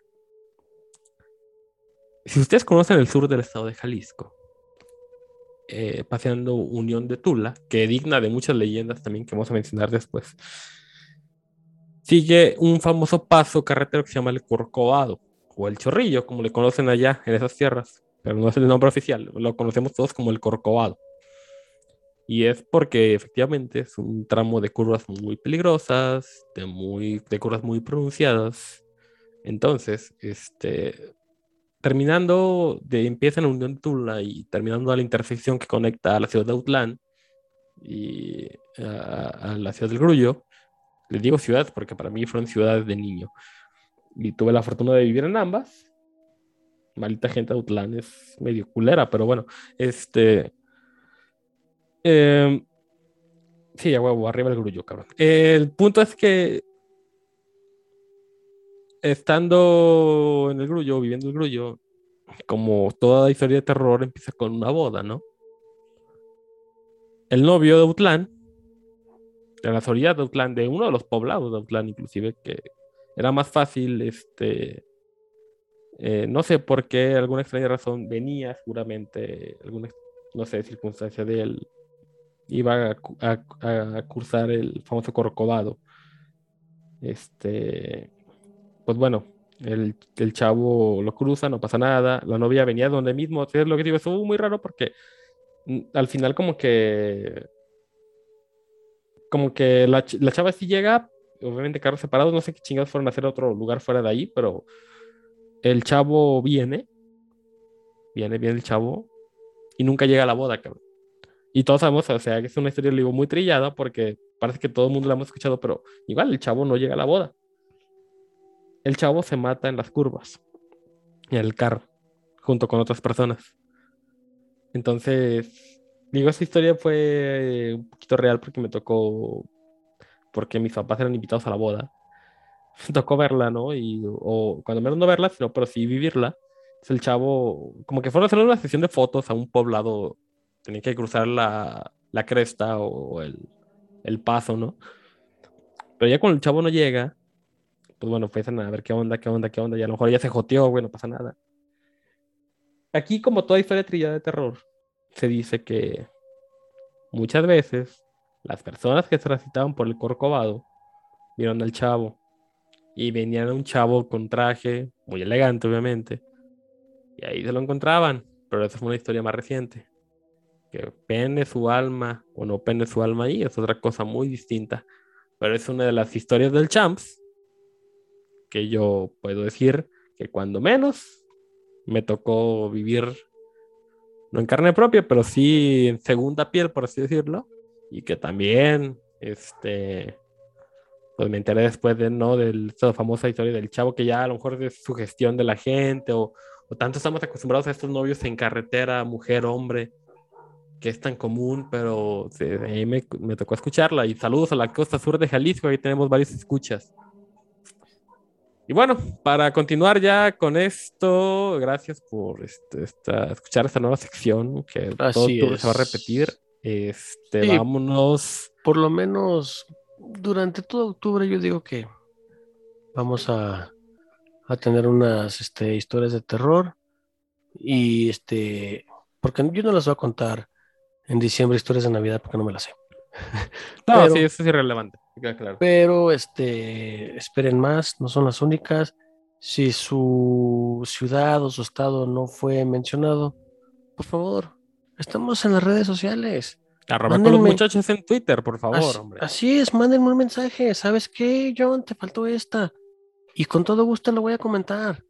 Si ustedes conocen el sur del estado de Jalisco, eh, paseando Unión de Tula, que digna de muchas leyendas también que vamos a mencionar después, sigue un famoso paso carretero que se llama el Corcovado, o el Chorrillo, como le conocen allá en esas tierras, pero no es el nombre oficial, lo conocemos todos como el Corcovado. Y es porque efectivamente es un tramo de curvas muy peligrosas, de, muy, de curvas muy pronunciadas. Entonces, este, terminando de empieza en la Unión Tula y terminando a la intersección que conecta a la ciudad de Autlán y a, a, la ciudad del Grullo, les digo ciudades porque para mí fueron ciudades de niño. Y tuve la fortuna de vivir en ambas. Malita gente de Autlán es medio culera, pero bueno, este eh, sí, a huevo, arriba el grullo, cabrón. El punto es que estando en el grullo, viviendo el grullo, como toda historia de terror empieza con una boda, ¿no? El novio de Autlán, de las orillas de Autlán, de uno de los poblados de Autlán, inclusive, que era más fácil, este, eh, no sé por qué, alguna extraña razón, venía seguramente, alguna, no sé, circunstancia de él, iba a, a, a, cursar el famoso Corcovado. Este, pues bueno, el, chavo lo cruza, no pasa nada. La novia venía donde mismo. Es lo que digo, estuvo muy raro porque mm, al final, como que. Como que la, la chava sí llega, obviamente carros separados, no sé qué chingados fueron a hacer a otro lugar fuera de ahí, pero el chavo viene, viene, viene el chavo y nunca llega a la boda, cabrón. Y todos sabemos, o sea, que es una historia, muy trillada porque parece que todo el mundo la hemos escuchado, pero igual el chavo no llega a la boda. El chavo se mata en las curvas, en el carro, junto con otras personas. Entonces, digo, esa historia fue un poquito real porque me tocó, porque mis papás eran invitados a la boda. Me tocó verla, ¿no? Y, o cuando menos no verla, sino, pero sí vivirla. Es el chavo, como que fueron a hacer una sesión de fotos a un poblado tenía que cruzar la, la cresta o el, el, paso, ¿no? Pero ya cuando el chavo no llega, pues bueno, empiezan a ver qué onda, qué onda, qué onda, y a lo mejor ya se joteó, güey, no pasa nada. Aquí, como toda historia trillada de terror, se dice que muchas veces las personas que transitaban por el Corcovado vieron al chavo y venían a un chavo con traje, muy elegante, obviamente, y ahí se lo encontraban, pero esa fue una historia más reciente que pene su alma o no pene su alma ahí es otra cosa muy distinta. Pero es una de las historias del Champs que yo puedo decir que cuando menos me tocó vivir, no en carne propia, pero sí en segunda piel, por así decirlo, y que también, este, pues me enteré después de, ¿no? De esta famosa historia del chavo que ya a lo mejor es sugestión de la gente o, o tanto estamos acostumbrados a estos novios en carretera, mujer, hombre, que es tan común, pero ahí me, me, tocó escucharla. Y saludos a la costa sur de Jalisco, ahí tenemos varios escuchas. Y bueno, para continuar ya con esto, gracias por este, esta, escuchar esta nueva sección que todo se va a repetir. Este, sí, vámonos. Por lo menos durante todo octubre, yo digo que vamos a, a tener unas este, historias de terror. Y este, porque yo no las voy a contar en diciembre historias de Navidad porque no me las sé. No, pero, sí, eso es irrelevante. Claro. Pero este, esperen más, no son las únicas. Si su ciudad o su estado no fue mencionado, por favor, estamos en las redes sociales. Arroba con los muchachos en Twitter, por favor, Así, hombre. así es, mándenme un mensaje. ¿Sabes qué, John? Te faltó esta. Y con todo gusto lo voy a comentar.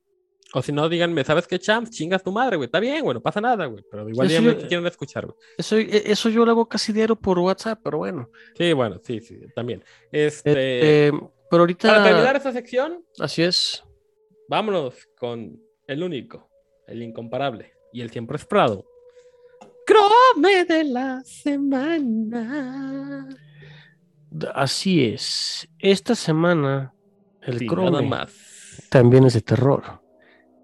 O si no, díganme, ¿sabes qué, champs? Chingas tu madre, güey. Está bien, güey, no pasa nada, güey. Pero igual Eso díganme yo- qué quieren escuchar, güey. Eso, e- eso yo lo hago casi diario por WhatsApp, pero bueno. Sí, bueno, sí, sí, también. Este, Eh, pero ahorita. para terminar esta sección, Así es. vámonos con el único, el incomparable y el siempre esperado. Crome de la semana. Así es. Esta semana, el Sí, Chrome nada más. también es de terror.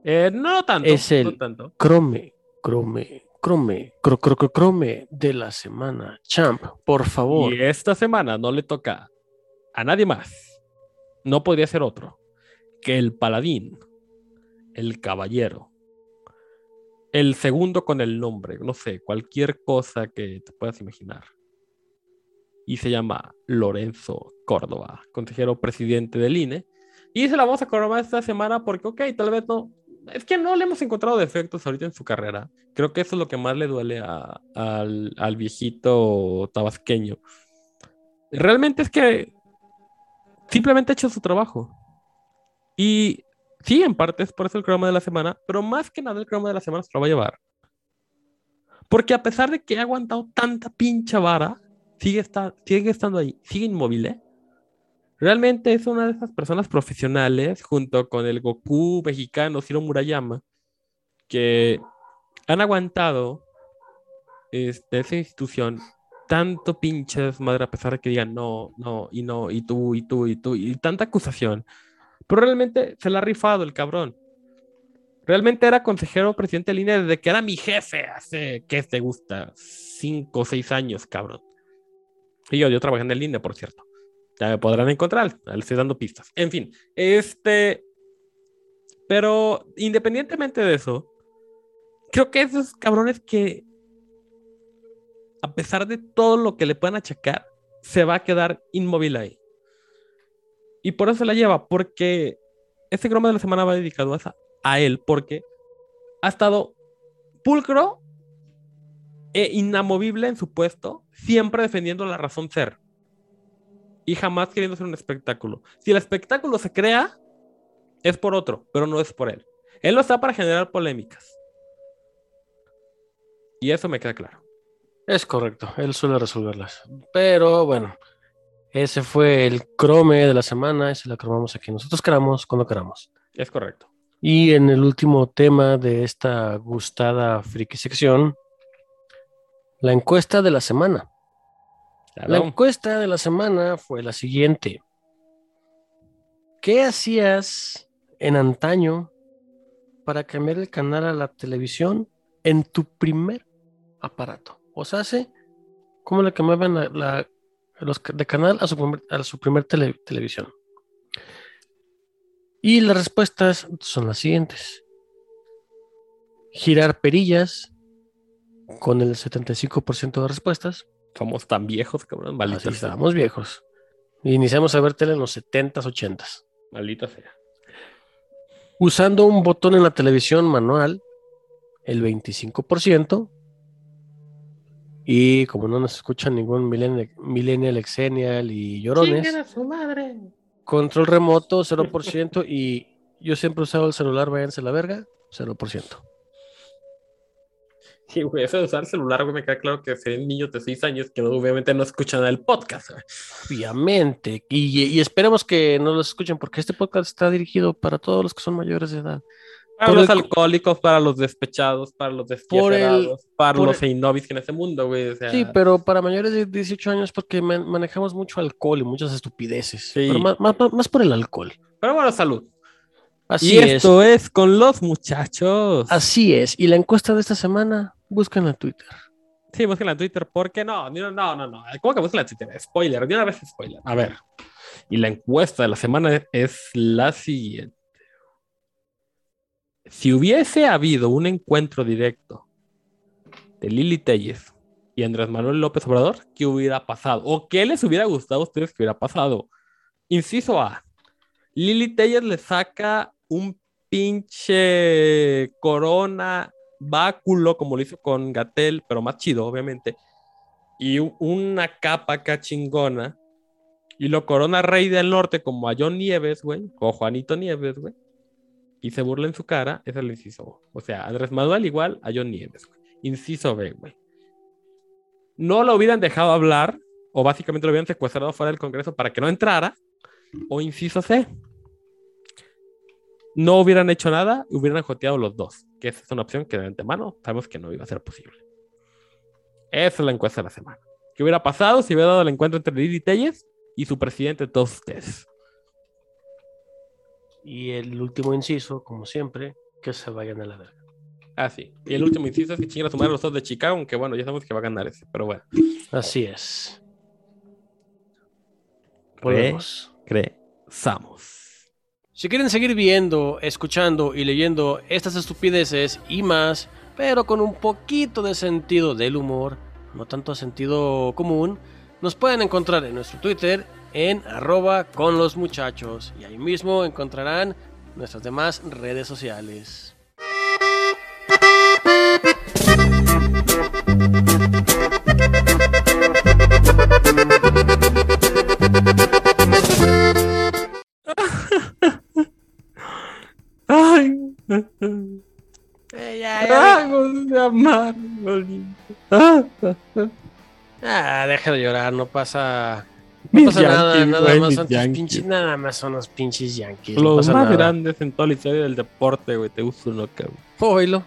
Eh, no tanto. Es el- no tanto. Chrome, Chrome, Chrome, cro, cro, cro- Chrome de la semana. Champ, por favor. Y esta semana no le toca a nadie más. No podría ser otro que el paladín, el caballero, el segundo con el nombre, no sé, cualquier cosa que te puedas imaginar. Y se llama Lorenzo Córdoba, consejero presidente del INE. Y se la vamos a coronar esta semana porque, ok, tal vez no. Es que no le hemos encontrado defectos ahorita en su carrera. Creo que eso es lo que más le duele a- al, al viejito tabasqueño. Realmente es que simplemente ha hecho su trabajo. Y sí, en parte es por eso el croma de la semana, pero más que nada el croma de la semana se lo va a llevar. Porque a pesar de que ha aguantado tanta pincha vara, sigue, está, sigue estando ahí, sigue inmóvil. ¿eh? Realmente es una de esas personas profesionales, junto con el Goku mexicano Ciro Murayama, que han aguantado este, esa institución tanto pinches madre a pesar de que digan no, no, y no, y tú, y tú, y tú, y tanta acusación. Pero realmente se la ha rifado el cabrón. Realmente era consejero presidente de línea desde que era mi jefe hace, ¿qué te gusta? Cinco o seis años, cabrón. Y yo, yo trabajé en el línea, por cierto. Ya me podrán encontrar, le estoy dando pistas. En fin, este. Pero independientemente de eso, creo que esos cabrones que, a pesar de todo lo que le puedan achacar, se va a quedar inmóvil ahí. Y por eso se la lleva, porque este croma de la semana va dedicado a, a él, porque ha estado pulcro e inamovible en su puesto, siempre defendiendo la razón ser. Y jamás queriendo hacer un espectáculo. Si el espectáculo se crea, es por otro, pero no es por él. Él lo está para generar polémicas. Y eso me queda claro. Es correcto, él suele resolverlas. Pero bueno, ese fue el Chrome de la semana. Ese la cromamos aquí. Nosotros queramos cuando queramos. Es correcto. Y en el último tema de esta gustada friki sección, la encuesta de la semana. La encuesta de la semana fue la siguiente. ¿Qué hacías en antaño para cambiar el canal a la televisión en tu primer aparato? O sea. ¿cómo le cambiaban los, de canal a su primer, televisión? Y las respuestas son las siguientes. Girar perillas con el 75% de respuestas. Somos tan viejos, cabrón. Maldita Así sea. estábamos viejos. Iniciamos a ver tele en los 70s, 80s. Maldita sea. Usando un botón en la televisión manual, el 25%. Y como no nos escuchan ningún millennial, millennial exennial y llorones, su madre. control remoto 0%. y yo siempre he usado el celular, váyanse a la verga, 0%. Sí, güey, eso de usar el celular, güey, me queda claro que serían niños de 6 años que obviamente no escuchan el podcast. güey. Obviamente. Y, y esperemos que no los escuchen porque este podcast está dirigido para todos los que son mayores de edad. Para Por los el- alcohólicos, para los despechados, para los Por el- para por los el- innovis en este mundo, güey. o sea, Sí, pero para mayores de 18 años porque man- manejamos mucho alcohol y muchas estupideces. Sí. Pero más, más- más por el alcohol. pero bueno, salud. Así y es. esto es con los muchachos. Así es. Y la encuesta de esta semana, búsquenla en Twitter. Sí, búsquenla en Twitter, porque no, no, no, no. ¿Cómo que búsquenla en Twitter? Spoiler, de una vez spoiler. A ver. Y la encuesta de la semana es la siguiente. Si hubiese habido un encuentro directo de Lili Telles y Andrés Manuel López Obrador, ¿qué hubiera pasado? ¿O qué les hubiera gustado a ustedes que hubiera pasado? Inciso A. Lili Telles le saca un pinche corona báculo, como lo hizo con Gatel, pero más chido, obviamente, y una capa acá chingona, y lo corona Rey del Norte como a John Nieves, güey, o Juanito Nieves, güey, y se burla en su cara, es el inciso. O. O sea, Andrés Manuel igual a John Nieves, güey. Inciso B, güey. No lo hubieran dejado hablar, o básicamente lo hubieran secuestrado fuera del Congreso para que no entrara, o inciso C. No hubieran hecho nada, hubieran joteado los dos, que esa es una opción que de antemano sabemos que no iba a ser posible. Esa es la encuesta de la semana. ¿Qué hubiera pasado si hubiera dado el encuentro entre Lili Telles y su presidente, todos ustedes? Y el último inciso, como siempre, que se vayan a la verga. Ah, sí. Y el último inciso es que chingan a su madre los dos de Chicago, aunque bueno, ya sabemos que va a ganar ese, pero bueno. Así es. Volvemos. Regresamos. Si quieren seguir viendo, escuchando y leyendo estas estupideces y más, pero con un poquito de sentido del humor, no tanto sentido común, nos pueden encontrar en nuestro Twitter en arroba con los muchachos y ahí mismo encontrarán nuestras demás redes sociales. Ya, ya. Ah, deja de llorar, no pasa. No pasa nada, Yankees, nada güey, más son pinches, nada más son los pinches Yankees. no Los pasa más nada. grandes en toda la historia del deporte, güey. Te uso uno, cabrón. Oílo.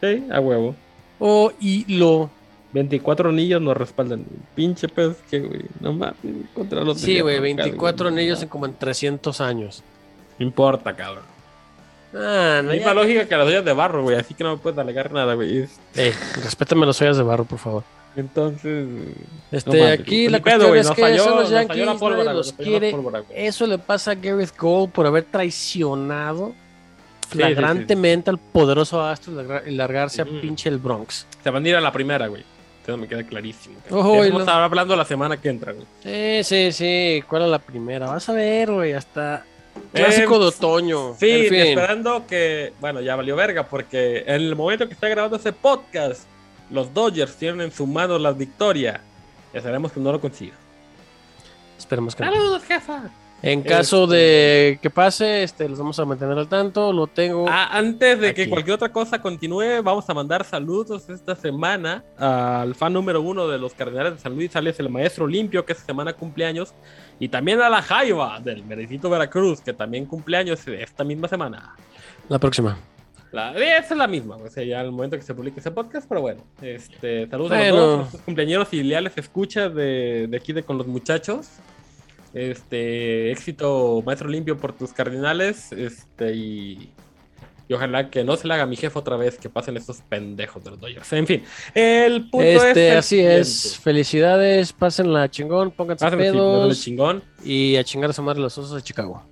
Sí, a huevo. Oílo. 24 anillos nos respaldan. Pinche pedo que, güey. No mames, contra los Sí, güey, Diablos, 24 cabrón, anillos no en como en 300 años. No importa, cabrón. Ah, no, Misma ya- lógica que las ollas de barro, güey. Así que no me puedes alegar nada, güey. Eh, respétame las ollas de barro, por favor. Entonces. Este, no aquí güey. la pedo, cuestión güey, es que falló- son los nos falló Yankees, la pólvora, nadie los quiere. pólvora. Eso le pasa a Gareth Cole por haber traicionado sí, sí. flagrantemente al poderoso Astro y largar- y largarse a pinche el Bronx. Se van a ir a la primera, güey. Eso me queda clarísimo. Ojo, y Vamos lo- a estar hablando la semana que entra, güey. Sí, sí, sí. ¿Cuál es la primera? Vas a ver, güey, hasta clásico Eh, de otoño. Sí, En fin. esperando que, bueno, ya valió verga, porque en el momento que está grabando ese podcast, los Dodgers tienen en su mano la victoria. Ya sabemos que no lo consigan. Esperemos que no. ¡Saludos, jefa! En caso de que pase, este, los vamos a mantener al tanto. Lo tengo. Ah, antes de que Aquí. cualquier otra cosa continúe, vamos a mandar saludos esta semana al fan número uno de los Cardenales de San Luis, Alex el Maestro Limpio, que esta semana cumpleaños, y también a la Jaiba del Merecito Veracruz, que también cumpleaños esta misma semana. La próxima. La, esa es la misma, o sea, ya al momento que se publique ese podcast, pero bueno, este, saludos a Bueno. los dos, a nuestros cumpleaños y leales escuchas de, de aquí de con los muchachos. Este, éxito, maestro limpio por tus cardinales, este, y, y ojalá que no se le haga a mi jefe otra vez que pasen estos pendejos de los Dodgers. En fin, el punto es. Este, así es. siguiente. Felicidades, pásenla chingón, pónganse pedos chingón. y a chingar a su madre los osos de Chicago.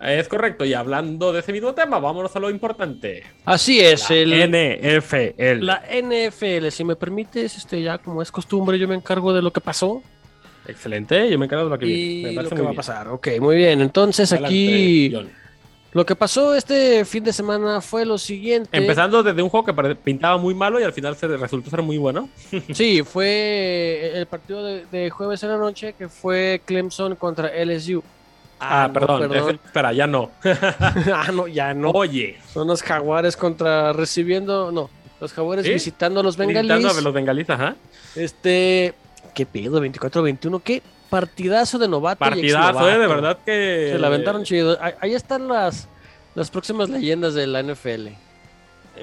Es correcto, y hablando de ese mismo tema, vámonos a lo importante. Así es, La el, NFL. la NFL, si me permites, este, ya como es costumbre, yo me encargo de lo que pasó Excelente, yo me encargo de lo que viene. y Me lo parece que va a pasar. Ok, muy bien. Entonces Adelante, aquí John. Lo que pasó este fin de semana fue lo siguiente. Empezando desde un juego que pintaba muy malo y al final se resultó ser muy bueno. Sí, fue el partido de, de jueves en la noche que fue Clemson contra LSU. Ah, no, perdón, ese- espera, ya no. ah, no, ya no. Oye, Son los jaguares contra recibiendo, no, los jaguares ¿Sí? visitando a los bengalíes. gritando a los bengalíes, ajá. Este, qué pedo, 24-21, qué partidazo de novato. Partidazo, eh, de verdad que. Se la aventaron chido. Ahí, están las, las próximas leyendas de la NFL.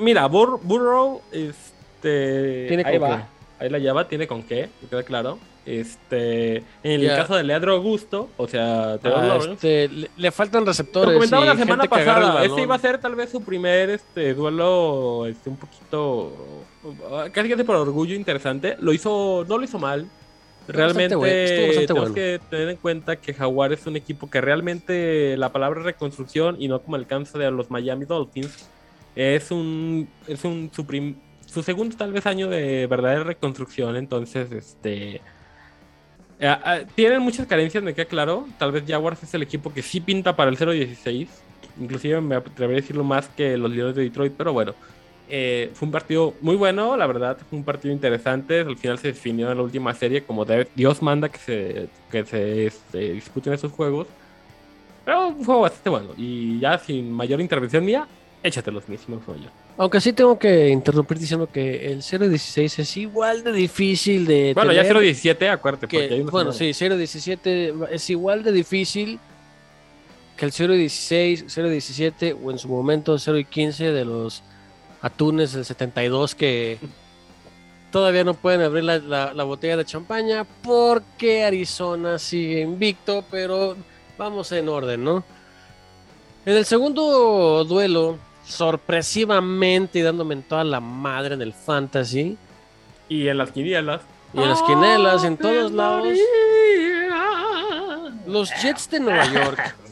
Mira, Bur- Burrow, este. Tiene ahí va. Ahí la lleva, tiene con qué, me queda claro. Este. En el caso de Leandro Augusto, o sea, Ah, este, le, le faltan Lo receptores. comentaba y la semana pasada. Este iba a ser tal vez su primer este, duelo este, un poquito. Casi casi por orgullo interesante. Lo hizo. No lo hizo mal. Realmente bueno, tenemos bueno. que tener en cuenta que Jaguar es un equipo que realmente la palabra reconstrucción y no como caso de los Miami Dolphins es un es un su, prim- su segundo tal vez año de verdadera reconstrucción entonces este tienen muchas carencias me queda claro tal vez Jaguars es el equipo que sí pinta para el 0-16 Inclusive me atrevería a decirlo más que los Leones de Detroit, pero bueno. Eh, fue un partido muy bueno, la verdad, fue un partido interesante. Al final se definió en la última serie como Dios manda que se, que se este, disputen esos juegos. Pero juego bastante bueno. Y ya sin mayor intervención mía, échatelos, mismos yo. Aunque sí tengo que interrumpir diciendo que el 0-16 es igual de difícil de. Bueno, ya tener 0-17, acuérdate. que- porque hay unos bueno, que- sí, 0-17 es igual de difícil que el 0-16, 0-17 o en su momento 0-15 de los atunes del 72 que todavía no pueden abrir la, la- la botella de champaña porque Arizona sigue invicto, pero vamos en orden, ¿no? En el segundo duelo, sorpresivamente y dándome en toda la madre en el fantasy Y en las quinielas. y en las quinelas, en todos lados, los Jets de Nueva York.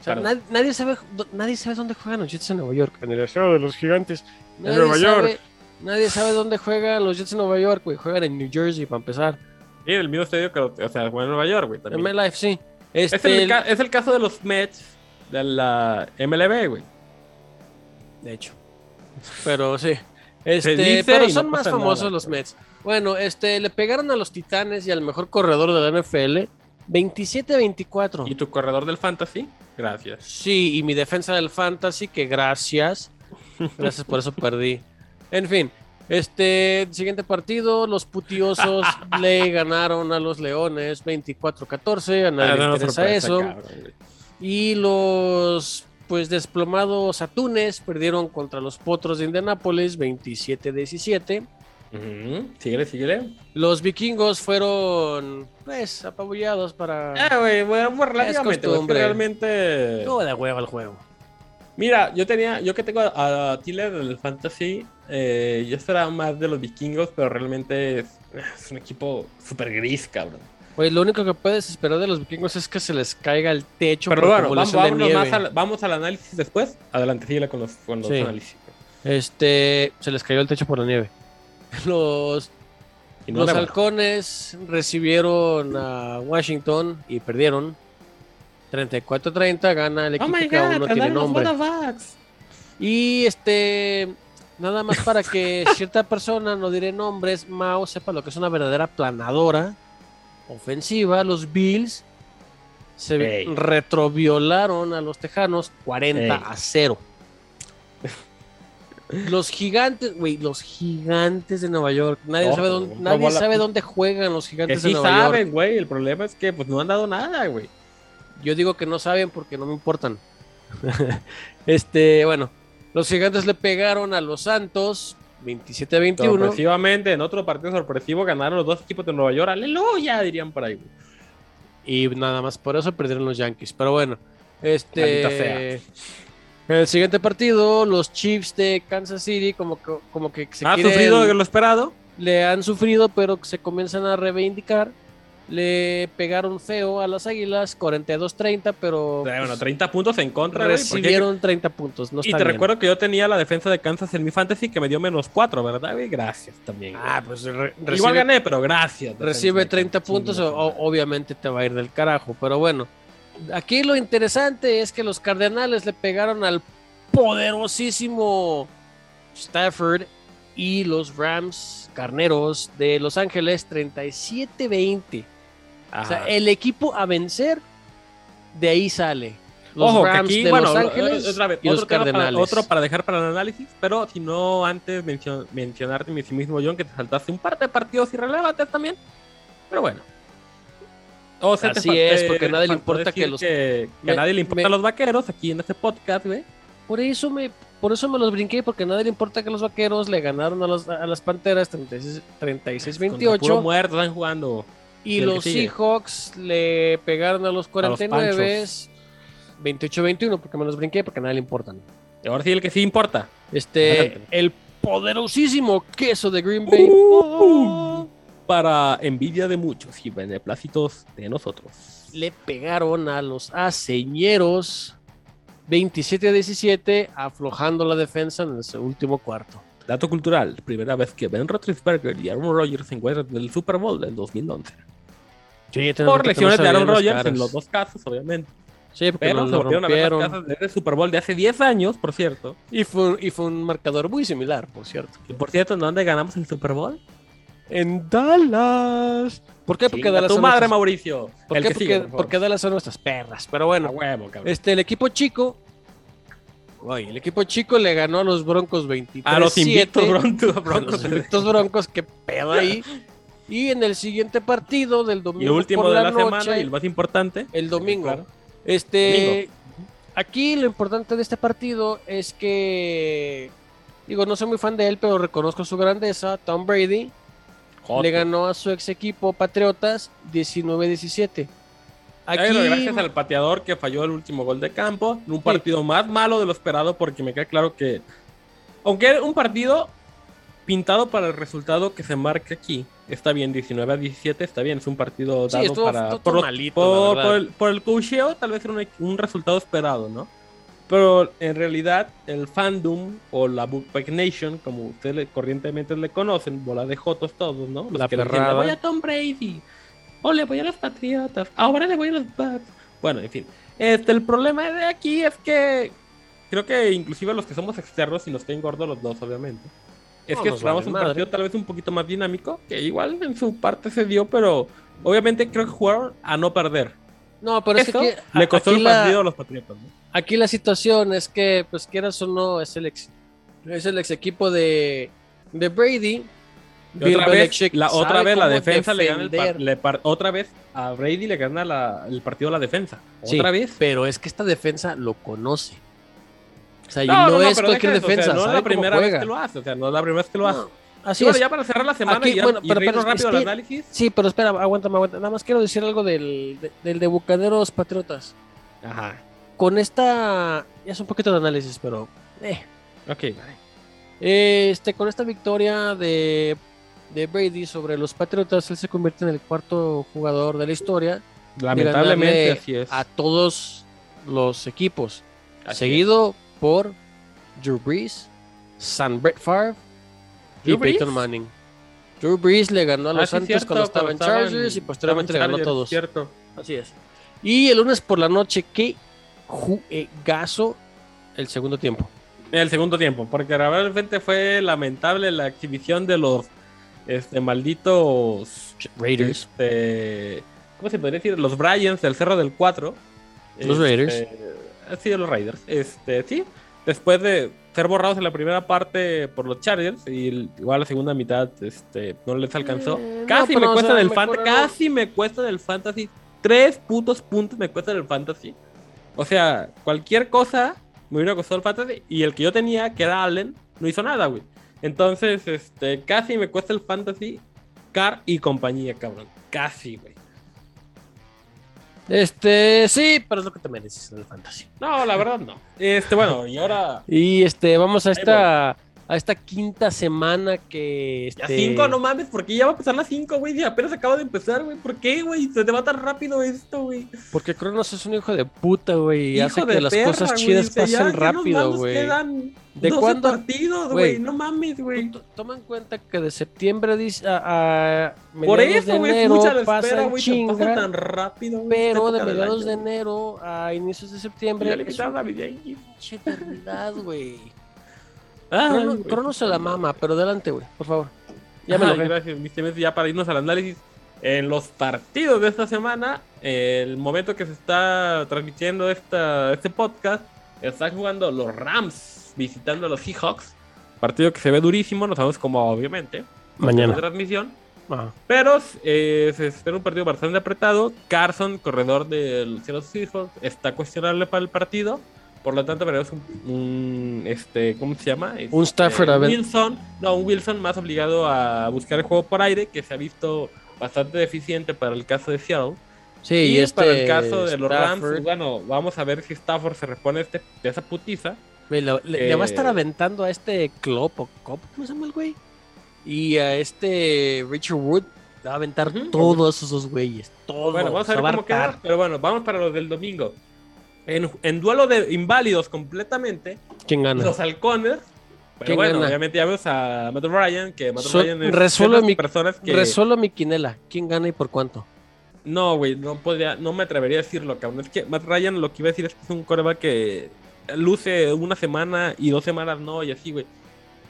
O sea, nadie, sabe, nadie sabe dónde juegan los Jets de Nueva York. En el estadio de los gigantes. Nadie Nueva sabe- York. Nadie sabe dónde juegan los Jets de Nueva York, güey. Juegan en New Jersey, para empezar. Sí, el mismo estadio que, o sea, bueno, en Nueva York, güey. En. MetLife, sí. Este, Es, el, ca- es el caso de los Mets de la MLB, güey. De hecho. Pero sí. Este, pero no son más famosos nada. los Mets. Bueno, este, le pegaron a los Titanes y al mejor corredor de la NFL 27-24. ¿Y tu corredor del fantasy? Gracias. Sí, y mi defensa del fantasy, que gracias. Gracias por eso perdí. En fin, este siguiente partido, los putiosos le ganaron a los Leones 24-14. A nadie Ah, le no, interesa sorpresa, eso. cabrón. Y los pues desplomados atunes perdieron contra los potros de Indianápolis 27-17. Ujú, Síguele, síguele. Los vikingos fueron pues apabullados para... Ah, güey, bueno, pues relativamente. es costumbre. realmente. Todo de huevo el juego. Mira, yo tenía, yo que tengo a, a Tiller del Fantasy, eh, yo esperaba más de los vikingos, pero realmente es, es un equipo súper gris, cabrón. Oye, lo único que puedes esperar de los vikingos es que se les caiga el techo Pero por bueno, vamos, de nieve. más al, vamos al análisis después. Adelante, síguele con los, con los Sí. análisis. Este, se les cayó el techo por la nieve. Los, no los halcones recibieron a Washington y perdieron. 34-30 gana el Oh equipo que aún no tiene nombre. Y este, nada más para que cierta persona, no diré nombres, Mao sepa lo que es una verdadera planadora ofensiva. Los Bills se Ey. retroviolaron a los Tejanos 40 Ey. a 0. Los gigantes, güey, los gigantes de Nueva York. Nadie Ojo, sabe dónde, una nadie bola- sabe dónde juegan los Que gigantes sí de Nueva York. saben, güey. El problema es que pues no han dado nada, güey. Yo digo que no saben porque no me importan. este, bueno, los gigantes le pegaron a los Santos 27 a 21. Sorpresivamente, en otro partido sorpresivo ganaron los dos equipos de Nueva York. Aleluya, dirían por ahí, güey. Y nada más por eso perdieron los Yankees. Pero bueno, este. En el siguiente partido, los Chiefs de Kansas City, como que, como que se ¿Ha quieren- sufrido lo esperado? le han sufrido, pero se comienzan a reivindicar. Le pegaron feo a las Águilas, 42-30, pero Bueno, 30 puntos en contra, porque- recibieron 30 puntos. No Y te bien. recuerdo que yo tenía la defensa de Kansas en mi fantasy que me dio menos 4, ¿verdad, güey? Gracias también. Ah, pues re- Igual gané, pero gracias. recibe de 30 Kansas. puntos, o- obviamente te va a ir del carajo. Pero bueno, aquí lo interesante es que los Cardenales le pegaron al poderosísimo Stafford y los Rams Carneros de Los Ángeles 37-20. O sea, el equipo a vencer, de ahí sale. Los Ojo, que Rams aquí, de bueno, Los Ángeles otra vez, y los otro, para, Cardenales. otro para dejar para el análisis, pero si no antes mencio- mencionarte mi mismo, John, que te saltaste un par de partidos irrelevantes también. Pero bueno. O sea, te Así es, porque a nadie le importa que los- Que, a nadie le me- importan los vaqueros aquí en este podcast, güey. Por eso me, por eso me los brinqué, porque a nadie le importa que los vaqueros le ganaron a, los- a las panteras 36 Contra 36-28. puro muerto están jugando. Y los. Seahawks le pegaron a los 49 28-21, porque me los brinqué, porque a nadie le importan. Y ahora sí el que sí importa. Este, Adelante. el poderosísimo queso de Green Bay. Uh, para envidia de muchos y beneplácitos de nosotros. Le pegaron a los aceñeros 27-17, aflojando la defensa en ese último cuarto. Dato cultural, primera vez que Ben Roethlisberger y Aaron Rodgers se encuentran en el Super Bowl del 2011. Yo ya tengo Por lesiones de Aaron Rodgers en los dos casos, obviamente. Sí, porque Pero se volvieron a ver las casas el Super Bowl de hace 10 años, por cierto. Y fue, y fue un marcador muy similar, por cierto. Y por cierto, ¿en dónde ganamos el Super Bowl? En Dallas. ¿Por qué? Porque Dallas tu son madre, nuestras- Mauricio. ¿Por El qué? que Porque, por Dallas son nuestras perras. Pero A bueno, huevo, este, el equipo chico. Oye, el equipo chico le ganó a los Broncos 23 a los invictos broncos, A broncos. los Broncos, qué pedo ahí. Y en el siguiente partido del domingo. El último por de la noche, semana y el más importante. el domingo. Claro. Este, aquí lo importante de este partido es que, digo, no soy muy fan de él, pero reconozco su grandeza. Tom Brady Le ganó a su ex equipo Patriotas 19-17. Aquí, Pero gracias al pateador que falló el último gol de campo. en Un partido más malo de lo esperado porque me queda claro que, aunque era un partido pintado para el resultado que se marca aquí, está bien, 19 a 17, está bien, es un partido Sí, dado estuvo- para estuvo por, malito, por- el, por el coacheo, tal vez era un, un resultado esperado, ¿no? Pero en realidad el fandom o la Bookpack Nation, como ustedes le- corrientemente le conocen, bola de jotos todos, ¿no? Los La que le dicen, perrada. "Le voy a Tom Brady, o le voy a los Patriotas, ahora le voy a los Bucks. Bueno, en fin. Este, el problema de aquí es que creo que inclusive los que somos externos y nos caen gordos los dos, obviamente. Es No, que esperamos vale un madre. partido tal vez un poquito más dinámico, que igual en su parte se dio, pero obviamente creo que jugaron a no perder. no, pero es que Eso le costó el la- partido a los Patriotas, ¿no? Aquí la situación es que, pues quieras o no, es el ex, es el ex equipo de, de Brady. Y Bill otra vez, la, otra vez la defensa le gana el le par- otra vez a Brady le gana la- el partido a la defensa. Sí, Otra vez. Pero es que esta defensa lo conoce. O sea, y No, no, no, es cualquier o sea, defensa. no es la primera vez que lo hace, o sea, no es la primera vez que lo hace. Así Y bueno, es. ya para cerrar la semana Aquí, y, ya, bueno, y pero- pero rápido espera- análisis. Sí, pero espera, aguántame, aguántame. Nada más quiero decir algo del, de- del de Bucaneros Patriotas. Ajá. Con esta. Ya es un poquito de análisis, pero. eh, Ok. Este, con esta victoria de, de Brady sobre los Patriotas, él se convierte en el cuarto jugador de la historia. Lamentablemente así es. A todos los equipos. Así seguido por Drew Brees, San Brett Favre y. Peyton Manning. Drew Brees le ganó a Ah, los Santos cierto, cuando estaba en Chargers y posteriormente le ganó a todos. Cierto. Así es. Y el lunes por la noche, qué juegazo el segundo tiempo. El segundo tiempo, porque realmente fue lamentable la exhibición de los este, malditos Raiders. este, ¿cómo se podría decir? Los Bryans del Cerro del 4. Los Raiders. Sí, los Raiders. Este, sí. Después de ser borrados en la primera parte por los Chargers y igual la segunda mitad este, no les alcanzó. Eh, casi me o cuesta sea, el. Casi me cuesta el fantasy. Tres putos puntos me cuesta el fantasy. O sea, cualquier cosa me hubiera costado el fantasy. Y el que yo tenía, que era Allen, no hizo nada, güey. Entonces, este, casi me cuesta el fantasy. Car y compañía, cabrón. Casi, güey. Este, sí, pero es lo que te mereces en el fantasy. No, la verdad no. Este, bueno, y ahora. Y este, vamos a esta, a esta quinta semana que. Ya Este, cinco, no mames, porque ya va a empezar las cinco, güey. y Apenas acaba de empezar, güey. ¿Por qué, güey? Se te va tan rápido esto, güey. Porque Cronos es un hijo de puta, güey. Y hace de que las perra, cosas chidas ya- pasen ya rápido, güey. ¿De 12 cuándo? partidos, Güey. No mames, güey. Toma en cuenta que de septiembre a, a Por eso, güey, escucha la espera, güey. Pasa tan rápido, güey. pero de mediados de enero a inicios de Ya septiembre le es quitaron la vida güey. Crono. Crono se la mama, pero adelante, güey, por favor. Ya me Ay, enojé. Gracias, mis temes, ya para irnos al análisis. En los partidos de esta semana, el momento que se está transmitiendo esta, este podcast, están jugando los Rams visitando a los Seahawks. Partido que se ve durísimo, no sabemos cómo, obviamente. Mañana. De transmisión. Ah. Pero eh, se espera un partido bastante apretado. Carson, corredor del Seattle Seahawks, está cuestionable para el partido. Por lo tanto, veremos un, un, este, ¿cómo se llama? Un Stafford Este, a ver. Wilson, no, un Wilson más obligado a buscar el juego por aire, que se ha visto bastante deficiente para el caso de Seattle. Sí, y y este para el caso de los Rams, Stafford, bueno, vamos a ver si Stafford se repone este, de esa putiza. le, va a estar eh, aventando a este Klopp o Cop, ¿cómo se llama el güey? Y a este Richard Wood le va a aventar todos esos dos güeyes. Todos. Bueno, vamos a ver cómo queda. Pero bueno, vamos para los del domingo. En, en duelo de inválidos completamente, ¿Quién gana? los halcones. Pero ¿Quién bueno, gana? obviamente ya vemos a Matt Ryan, que Matt So- Ryan es resuelve mi- personas que... Resuelvo mi quinela. ¿Quién gana y por cuánto? No, güey, no podría, no me atrevería a decirlo, cabrón. Es que Matt Ryan lo que iba a decir es que es un coreback que luce una semana y dos semanas no, y así, güey.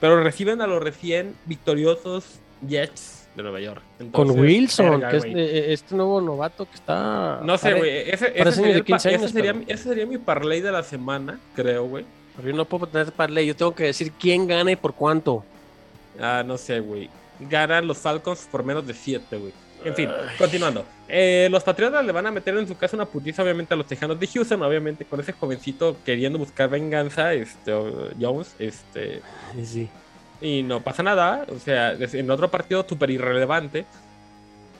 Pero reciben a los recién victoriosos Jets de Nueva York. Con Wilson, verga, que es eh, este nuevo novato que está. No sé, güey. Ese, ese sería, el 15 ese años, sería pero- mi- ese sería mi parlay de la semana, creo, güey. Pero yo no puedo tener parlay, yo tengo que decir quién gana y por cuánto. Ah, no sé, güey. Ganan los Falcons por menos de 7, güey. En fin, continuando. Eh, los Patriotas le van a meter en su casa una putiza, obviamente, a los Tejanos de Houston, obviamente, con ese jovencito queriendo buscar venganza, este, Jones, este, sí. Y no pasa nada. O sea, en otro partido súper irrelevante,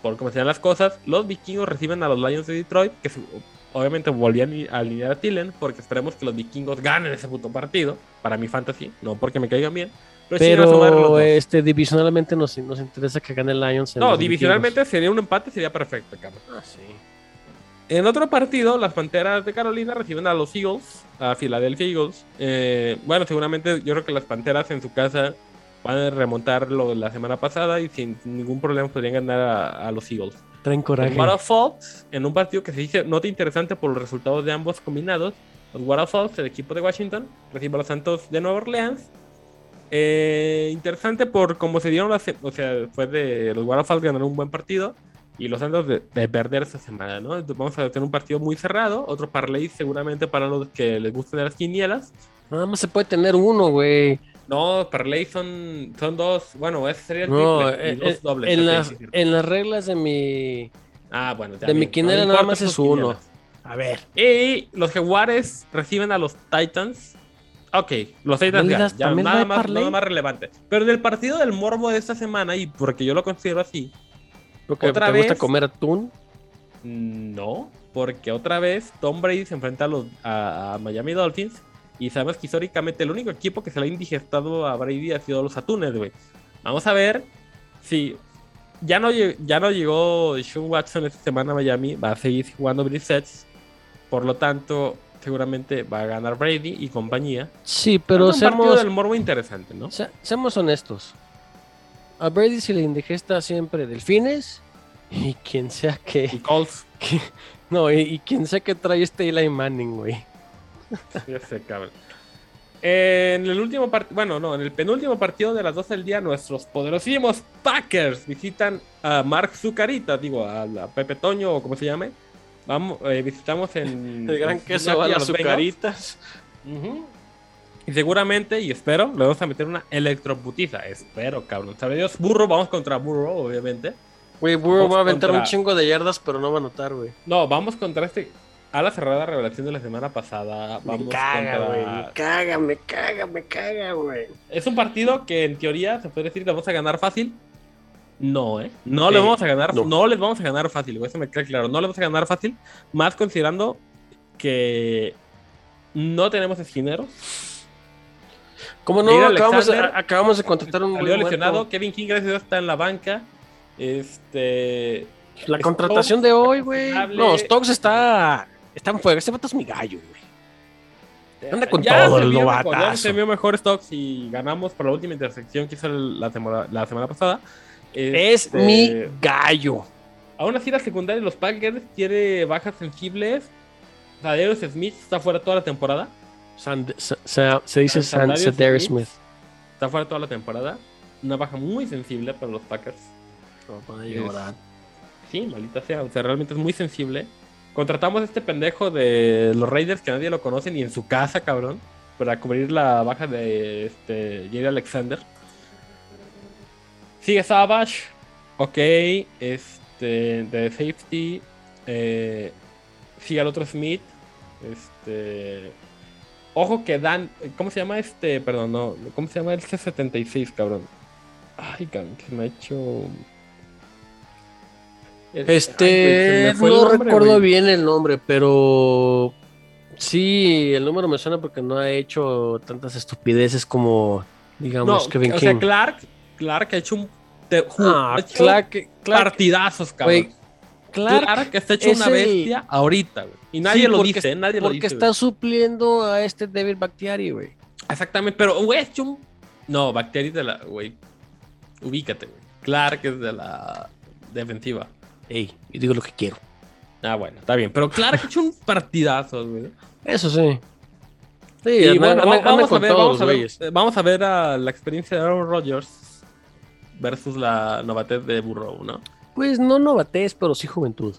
por cómo se dan las cosas, los vikingos reciben a los Lions de Detroit, que obviamente volvían a alinear a Tillen, porque esperemos que los vikingos ganen ese puto partido, para mi fantasy, no porque me caigan bien. Pero, Pero este, divisionalmente nos, nos interesa que gane el Lions. No, divisionalmente sería un empate, sería perfecto, cabrón. Ah, sí. En otro partido, las Panteras de Carolina reciben a los Eagles, a Philadelphia Eagles. Eh, bueno, seguramente yo creo que las Panteras en su casa van a remontar lo de la semana pasada y sin ningún problema podrían ganar a, a los Eagles. Traen coraje. Los Waterfalls, en un partido que se dice nota interesante por los resultados de ambos combinados, los Waterfalls, el equipo de Washington, recibe a los Santos de Nueva Orleans. Eh, interesante por cómo se dieron las... O sea, fue de los Waterfalls ganaron un buen partido y los Santos de, de perder esta semana, ¿no? Entonces vamos a tener un partido muy cerrado, otro parlay seguramente para los que les gusten las quinielas. Nada más se puede tener uno, güey. No, parlay son, son dos, bueno, ese sería el No, triple y eh, dos eh, dobles. en, las, en reglas de mi. Ah, bueno, de mi No nada más es uno. A ver. Y los Jaguares reciben a los Titans. Ok, los Titans ¿También ganan, das- ya, nada, da más, nada más relevante. Pero del partido del morbo de esta semana, y porque yo lo considero así, Porque Otra te gusta vez. comer atún. no, porque otra vez Tom Brady se enfrenta a, los, a, a Miami Dolphins. Y sabemos que históricamente el único equipo que se le ha indigestado a Brady ha sido los Atunes, güey. Vamos a ver si ya no, ya no llegó Sean Watson esta semana a Miami, va a seguir jugando Brissett. Por lo tanto, seguramente va a ganar Brady y compañía. Sí, pero es un partido seamos, del morbo interesante, ¿no? se- seamos honestos. A Brady se le indigesta siempre delfines. Y quien sea Y que. Colts, que- no, y, y quien sea que trae este Eli Manning, güey. Ya sé, cabrón. En el último partido, bueno, no, en el penúltimo partido de las 12 del día, nuestros poderosísimos Packers visitan a Mark Zucarita, digo, a, la Pepe Toño o como se llame. Vamos, eh, visitamos en. El gran queso Cincinnati a las. Ujú. Y seguramente, y espero, le vamos a meter una electroputiza. Espero, cabrón. Sabe Dios, burro, vamos contra burro, obviamente. Güey, Vamos va a aventar contra- un chingo de yardas, pero no va a anotar, güey. No, vamos contra este. A la cerrada revelación de la semana pasada. Vamos Me caga, contra- güey. Me caga, me caga, me caga, güey. Es un partido que en teoría se puede decir que vamos a ganar fácil. No, ¿eh? No Sí, le vamos a ganar, no. no. les vamos a ganar fácil, güey, eso me queda claro. No les vamos a ganar fácil, más considerando que no tenemos esquineros. ¿Cómo no? Acabamos, a- acabamos de contratar un Salió lesionado, muerto. Kevin King gracias a Dios está en la banca. Este, La Stokes contratación de hoy, güey. No, Stokes está, está en fuego. Este vato es mi gallo, güey. Anda con ya todo se el vio mejor, ya se vio mejor Stocks y ganamos por la última intersección que hizo el- la, temporada- la semana pasada. Es Este, mi gallo. Aún así, la secundaria de los Packers tiene bajas sensibles. Sadarius Smith está fuera toda la temporada. Sand- sa- sa- se dice Cedar Smith. Smith. Está fuera toda la temporada. Una baja muy sensible para los Packers. llorar. Sí, maldita sea. O sea, realmente es muy sensible. Contratamos a este pendejo de los Raiders que nadie lo conoce ni en su casa, cabrón. Para cubrir la baja de este Jerry Alexander. Sigue Savage. Ok. Este. De safety. Eh, sigue al otro Smith. Este. Ojo que Dan. ¿Cómo se llama este? Perdón, no. ¿Cómo se llama el C76, cabrón? Ay, cabrón, que me ha hecho. Güey, Este, el no nombre, recuerdo güey. bien el nombre, pero sí, el número me suena porque no ha hecho tantas estupideces como, digamos, No, Kevin o sea, King. Clark, Clark ha hecho un Ah, ha hecho Clark, Clark, partidazos, güey, cabrón. Clark, Clark, está hecho es una el- bestia ahorita, güey. Y nadie Sí, lo porque- dice, ¿eh? nadie lo porque dice. está supliendo a este David Bactiari, güey. güey. Exactamente, pero güey, hecho un No, Bacteria de la, güey. Ubícate, güey. Clark es de la defensiva. Ey, yo digo lo que quiero. Ah, bueno, está bien. Pero claro que he hecho un partidazo, güey. Eso sí. Sí, Y anda- bueno, anda- va- anda vamos, a ver, todos vamos, a ver, güeyes. eh, vamos a ver a la experiencia de Aaron Rodgers versus la novatez de Burrow, ¿no? Pues no novatez, pero sí juventud.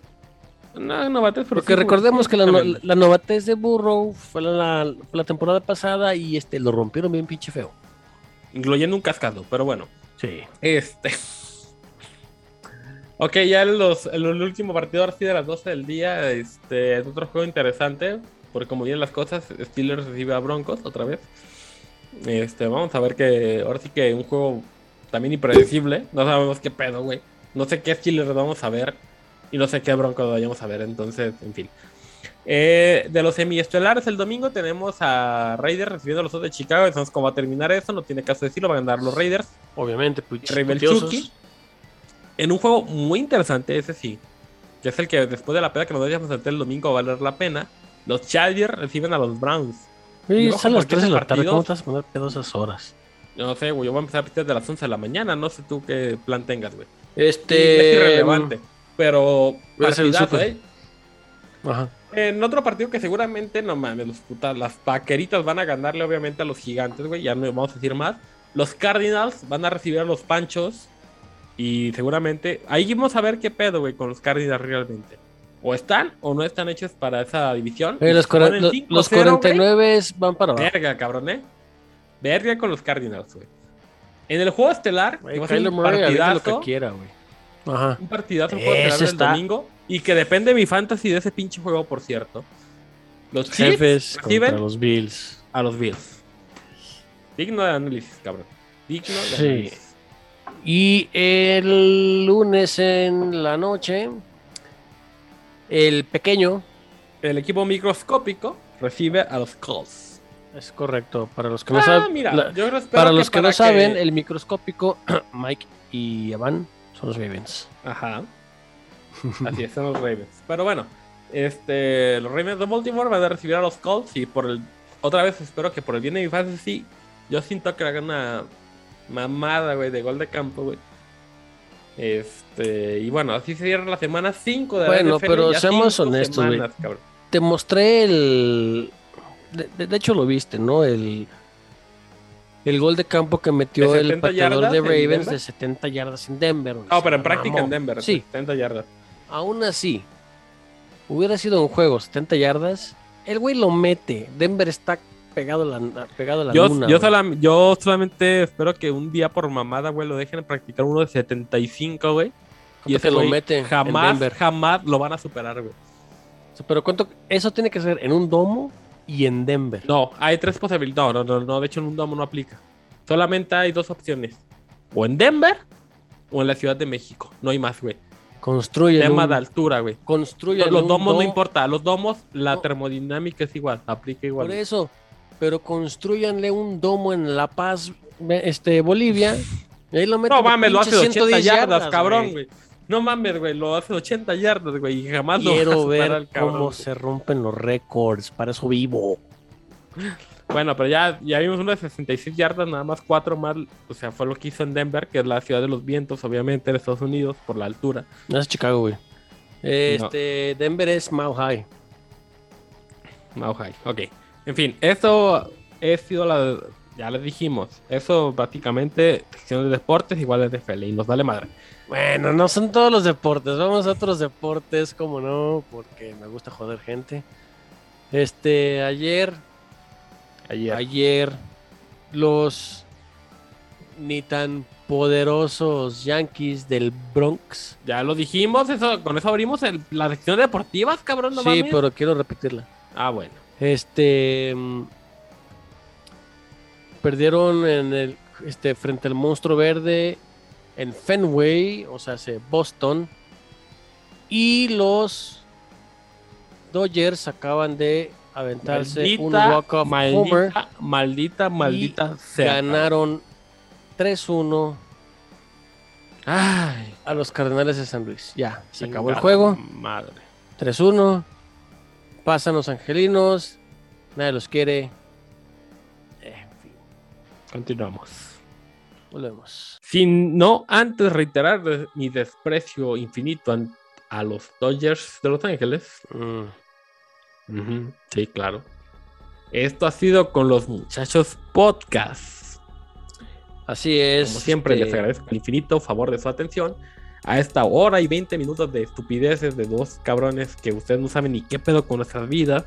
No, novatez, pero Porque sí, recordemos sí, que la, la novatez de Burrow fue la, fue la temporada pasada y este lo rompieron bien pinche feo. Incluyendo un cascado, pero bueno. Sí. Este. Ok, ya los, en el último partido ahora sí de las 12 del día, este, es otro juego interesante, porque como vienen las cosas, Steelers recibe a Broncos otra vez. Este, vamos a ver que ahora sí que un juego también impredecible, no sabemos qué pedo, güey. No sé qué Steelers vamos a ver y no sé qué Broncos vayamos a ver, entonces, en fin. Eh, de los semiestelares el domingo tenemos a Raiders recibiendo a los dos de Chicago, entonces cómo va a terminar eso, no tiene caso decirlo, van a ganar los Raiders. Obviamente, pues, Rebel. Chucky. En un juego muy interesante, ese sí. Que es el que después de la peda que nos hacer el domingo va a valer la pena. Los Chargers reciben a los Browns. Sí, ojo, a las porque 3 de la tarde. partido- ¿Cómo te vas a poner pedo esas horas? No sé, güey. Yo voy a empezar a pitar de las 11 de la mañana. No sé tú qué plan tengas, güey. Este. es irrelevante. Pero. hacer el partidazo. ¿eh? Ajá. En otro partido que seguramente, no mames, los putas, las paqueritas van a ganarle obviamente a los gigantes, güey. Ya no vamos a decir más. Los Cardinals van a recibir a los Panchos. Y seguramente. Ahí vamos a ver qué pedo, güey, con los Cardinals realmente. O están o no están hechos para esa división. Eh, los, si cuaren- ponen lo- 5-0, los güey, 49 van para abajo. Verga, cabrón, eh. Verga con los Cardinals, güey. En el juego estelar, que Kyler un avienta lo partidazo, que quiera, güey. Ajá. un partidazo el juego estelar está- domingo. Y que depende de mi fantasy de ese pinche juego, por cierto. Los Jefes reciben contra los Bills. a los Bills. Digno de análisis, cabrón. Digno de Sí. Y el lunes en la noche, el pequeño, El equipo microscópico recibe a los Colts. es correcto, para los que no Ah, saben, mira, la- yo espero para los que para no saben, el microscópico, Mike y Evan son los Ravens. Ajá. Así es, son los Ravens. Pero bueno, este, los Ravens de Baltimore van a recibir a los Colts y por el otra vez espero que por el bien de mi fantasy yo siento que hagan una mamada, güey, de gol de campo, güey. Este, y bueno, así se cierra la semana 5 de la Bueno, NFL, pero seamos honestos, güey. Te mostré el... De, hecho lo viste, ¿no? El, el gol de campo que metió ¿De el 70 pateador de en Ravens de 70 yardas en Denver. No, Se pero en la práctica mamó. en Denver, Sí, 70 yardas. aún así, hubiera sido un juego 70 yardas, el güey lo mete. Denver está pegado a la, pegado a la Yo, luna. yo, solam- yo solamente espero que un día por mamada, güey, lo dejen practicar uno de 75, güey. Y ¿Cuánto ese que lo mete en jamás, Denver? jamás lo van a superar, güey. Pero ¿cuánto? Eso tiene que ser en un domo y en Denver. No, hay tres posibilidades. No, no, no, no, de hecho en un domo no aplica. Solamente hay dos opciones. O en Denver o en la Ciudad de México. No hay más, güey. Construyen Tema un, de altura, güey. construyen Los domos no importa. Los domos, la No. termodinámica es igual. Aplica igual. Por eso, pero construyanle un domo en La Paz, este, Bolivia. Y ahí lo meten No mames, lo hace de pinche 80 110 yardas, cabrón, güey. No mames, güey. Lo hace de 80 yardas, güey. Y jamás lo Quiero superar ver al cabrón, cómo se rompen los récords. Para eso vivo. Bueno, pero ya, ya vimos uno de 66 yardas, nada más cuatro más. O sea, fue lo que hizo en Denver, que es la ciudad de los vientos, obviamente, en Estados Unidos, por la altura. No es Chicago, güey. Este, Denver es Mile High. Mile High, ok. En fin, eso ha sido la. Ya les dijimos, eso prácticamente, sección de deportes igual de NFL y nos vale madre. Bueno, no son todos los deportes. Vamos a otros deportes, como no, porque me gusta joder gente. Este, ayer, Ayer. ayer, los ni tan poderosos Yankees del Bronx. Ya lo dijimos, eso, con eso abrimos el- la sección de deportivas, cabrón, no sí, mames. pero quiero repetirla. Ah, bueno. Este mm, perdieron en el este frente al monstruo verde en Fenway, o sea, se Boston. Y los Dodgers acaban de aventarse un Maldita, walk-off homer. maldita, maldita, maldita sea. Ganaron 3-1 Ay, a los Cardenales de San Luis. Ya, se acabó el juego. Madre. 3-1. Pasan los angelinos. Nadie los quiere. Eh, en fin, Continuamos. volvemos. Sin no antes reiterar mi desprecio infinito a los Dodgers de Los Ángeles. Mm. Sí, claro. Esto ha sido con los muchachos podcast. Así es. Como siempre, este, les agradezco el infinito favor de su atención. A esta hora y 20 minutos de estupideces de dos cabrones que ustedes no saben ni qué pedo con nuestras vidas,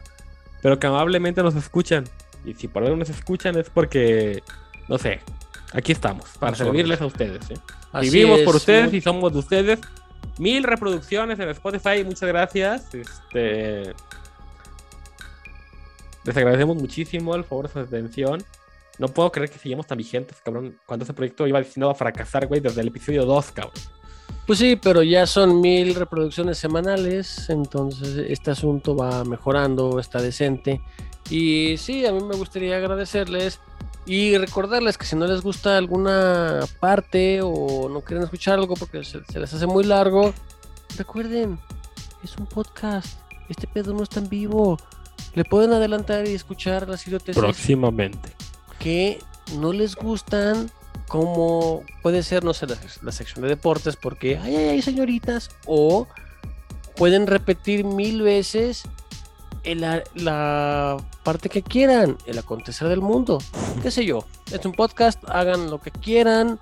pero que amablemente nos escuchan. Y si por algo nos escuchan es porque, no sé, aquí estamos, para Nosotros. servirles a ustedes. ¿eh? Vivimos por es, ustedes muy- y somos de ustedes. Mil reproducciones en Spotify, muchas gracias. Este... Les agradecemos muchísimo el favor de su atención. No puedo creer que sigamos tan vigentes, cabrón. Cuando ese proyecto iba destinado a fracasar, güey, desde el episodio 2, cabrón. Pues sí, pero ya son mil reproducciones semanales, entonces este asunto va mejorando, está decente. Y sí, a mí me gustaría agradecerles y recordarles que si no les gusta alguna parte o no quieren escuchar algo porque se, se les hace muy largo, recuerden, es un podcast, este pedo no está en vivo. Le pueden adelantar y escuchar las idioteces Próximamente. que no les gustan, como puede ser, no sé, la, la sección de deportes, porque ay, ay, ay, señoritas, o pueden repetir mil veces el la parte que quieran, el acontecer del mundo, qué sé yo, es un podcast, hagan lo que quieran,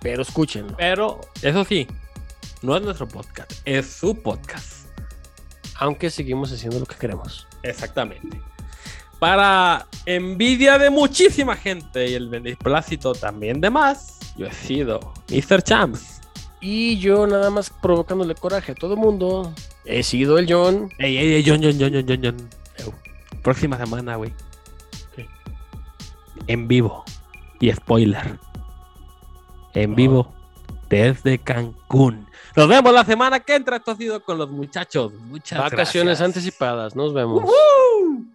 pero escúchenlo. Pero, eso sí, no es nuestro podcast, es su podcast. Aunque seguimos haciendo lo que queremos. Exactamente. Para envidia de muchísima gente y el beneplácito también de más, yo he sido Mr. Champs. Y yo nada más provocándole coraje a todo el mundo, he sido el John. Ey, ey, ey, John, John, John, John, John, John. Próxima semana, güey. En vivo. Y spoiler. En vivo. Desde Cancún. Nos vemos la semana que entra. Esto ha sido con los muchachos. Muchas Vacaciones gracias. anticipadas, nos vemos. ¡Woohoo!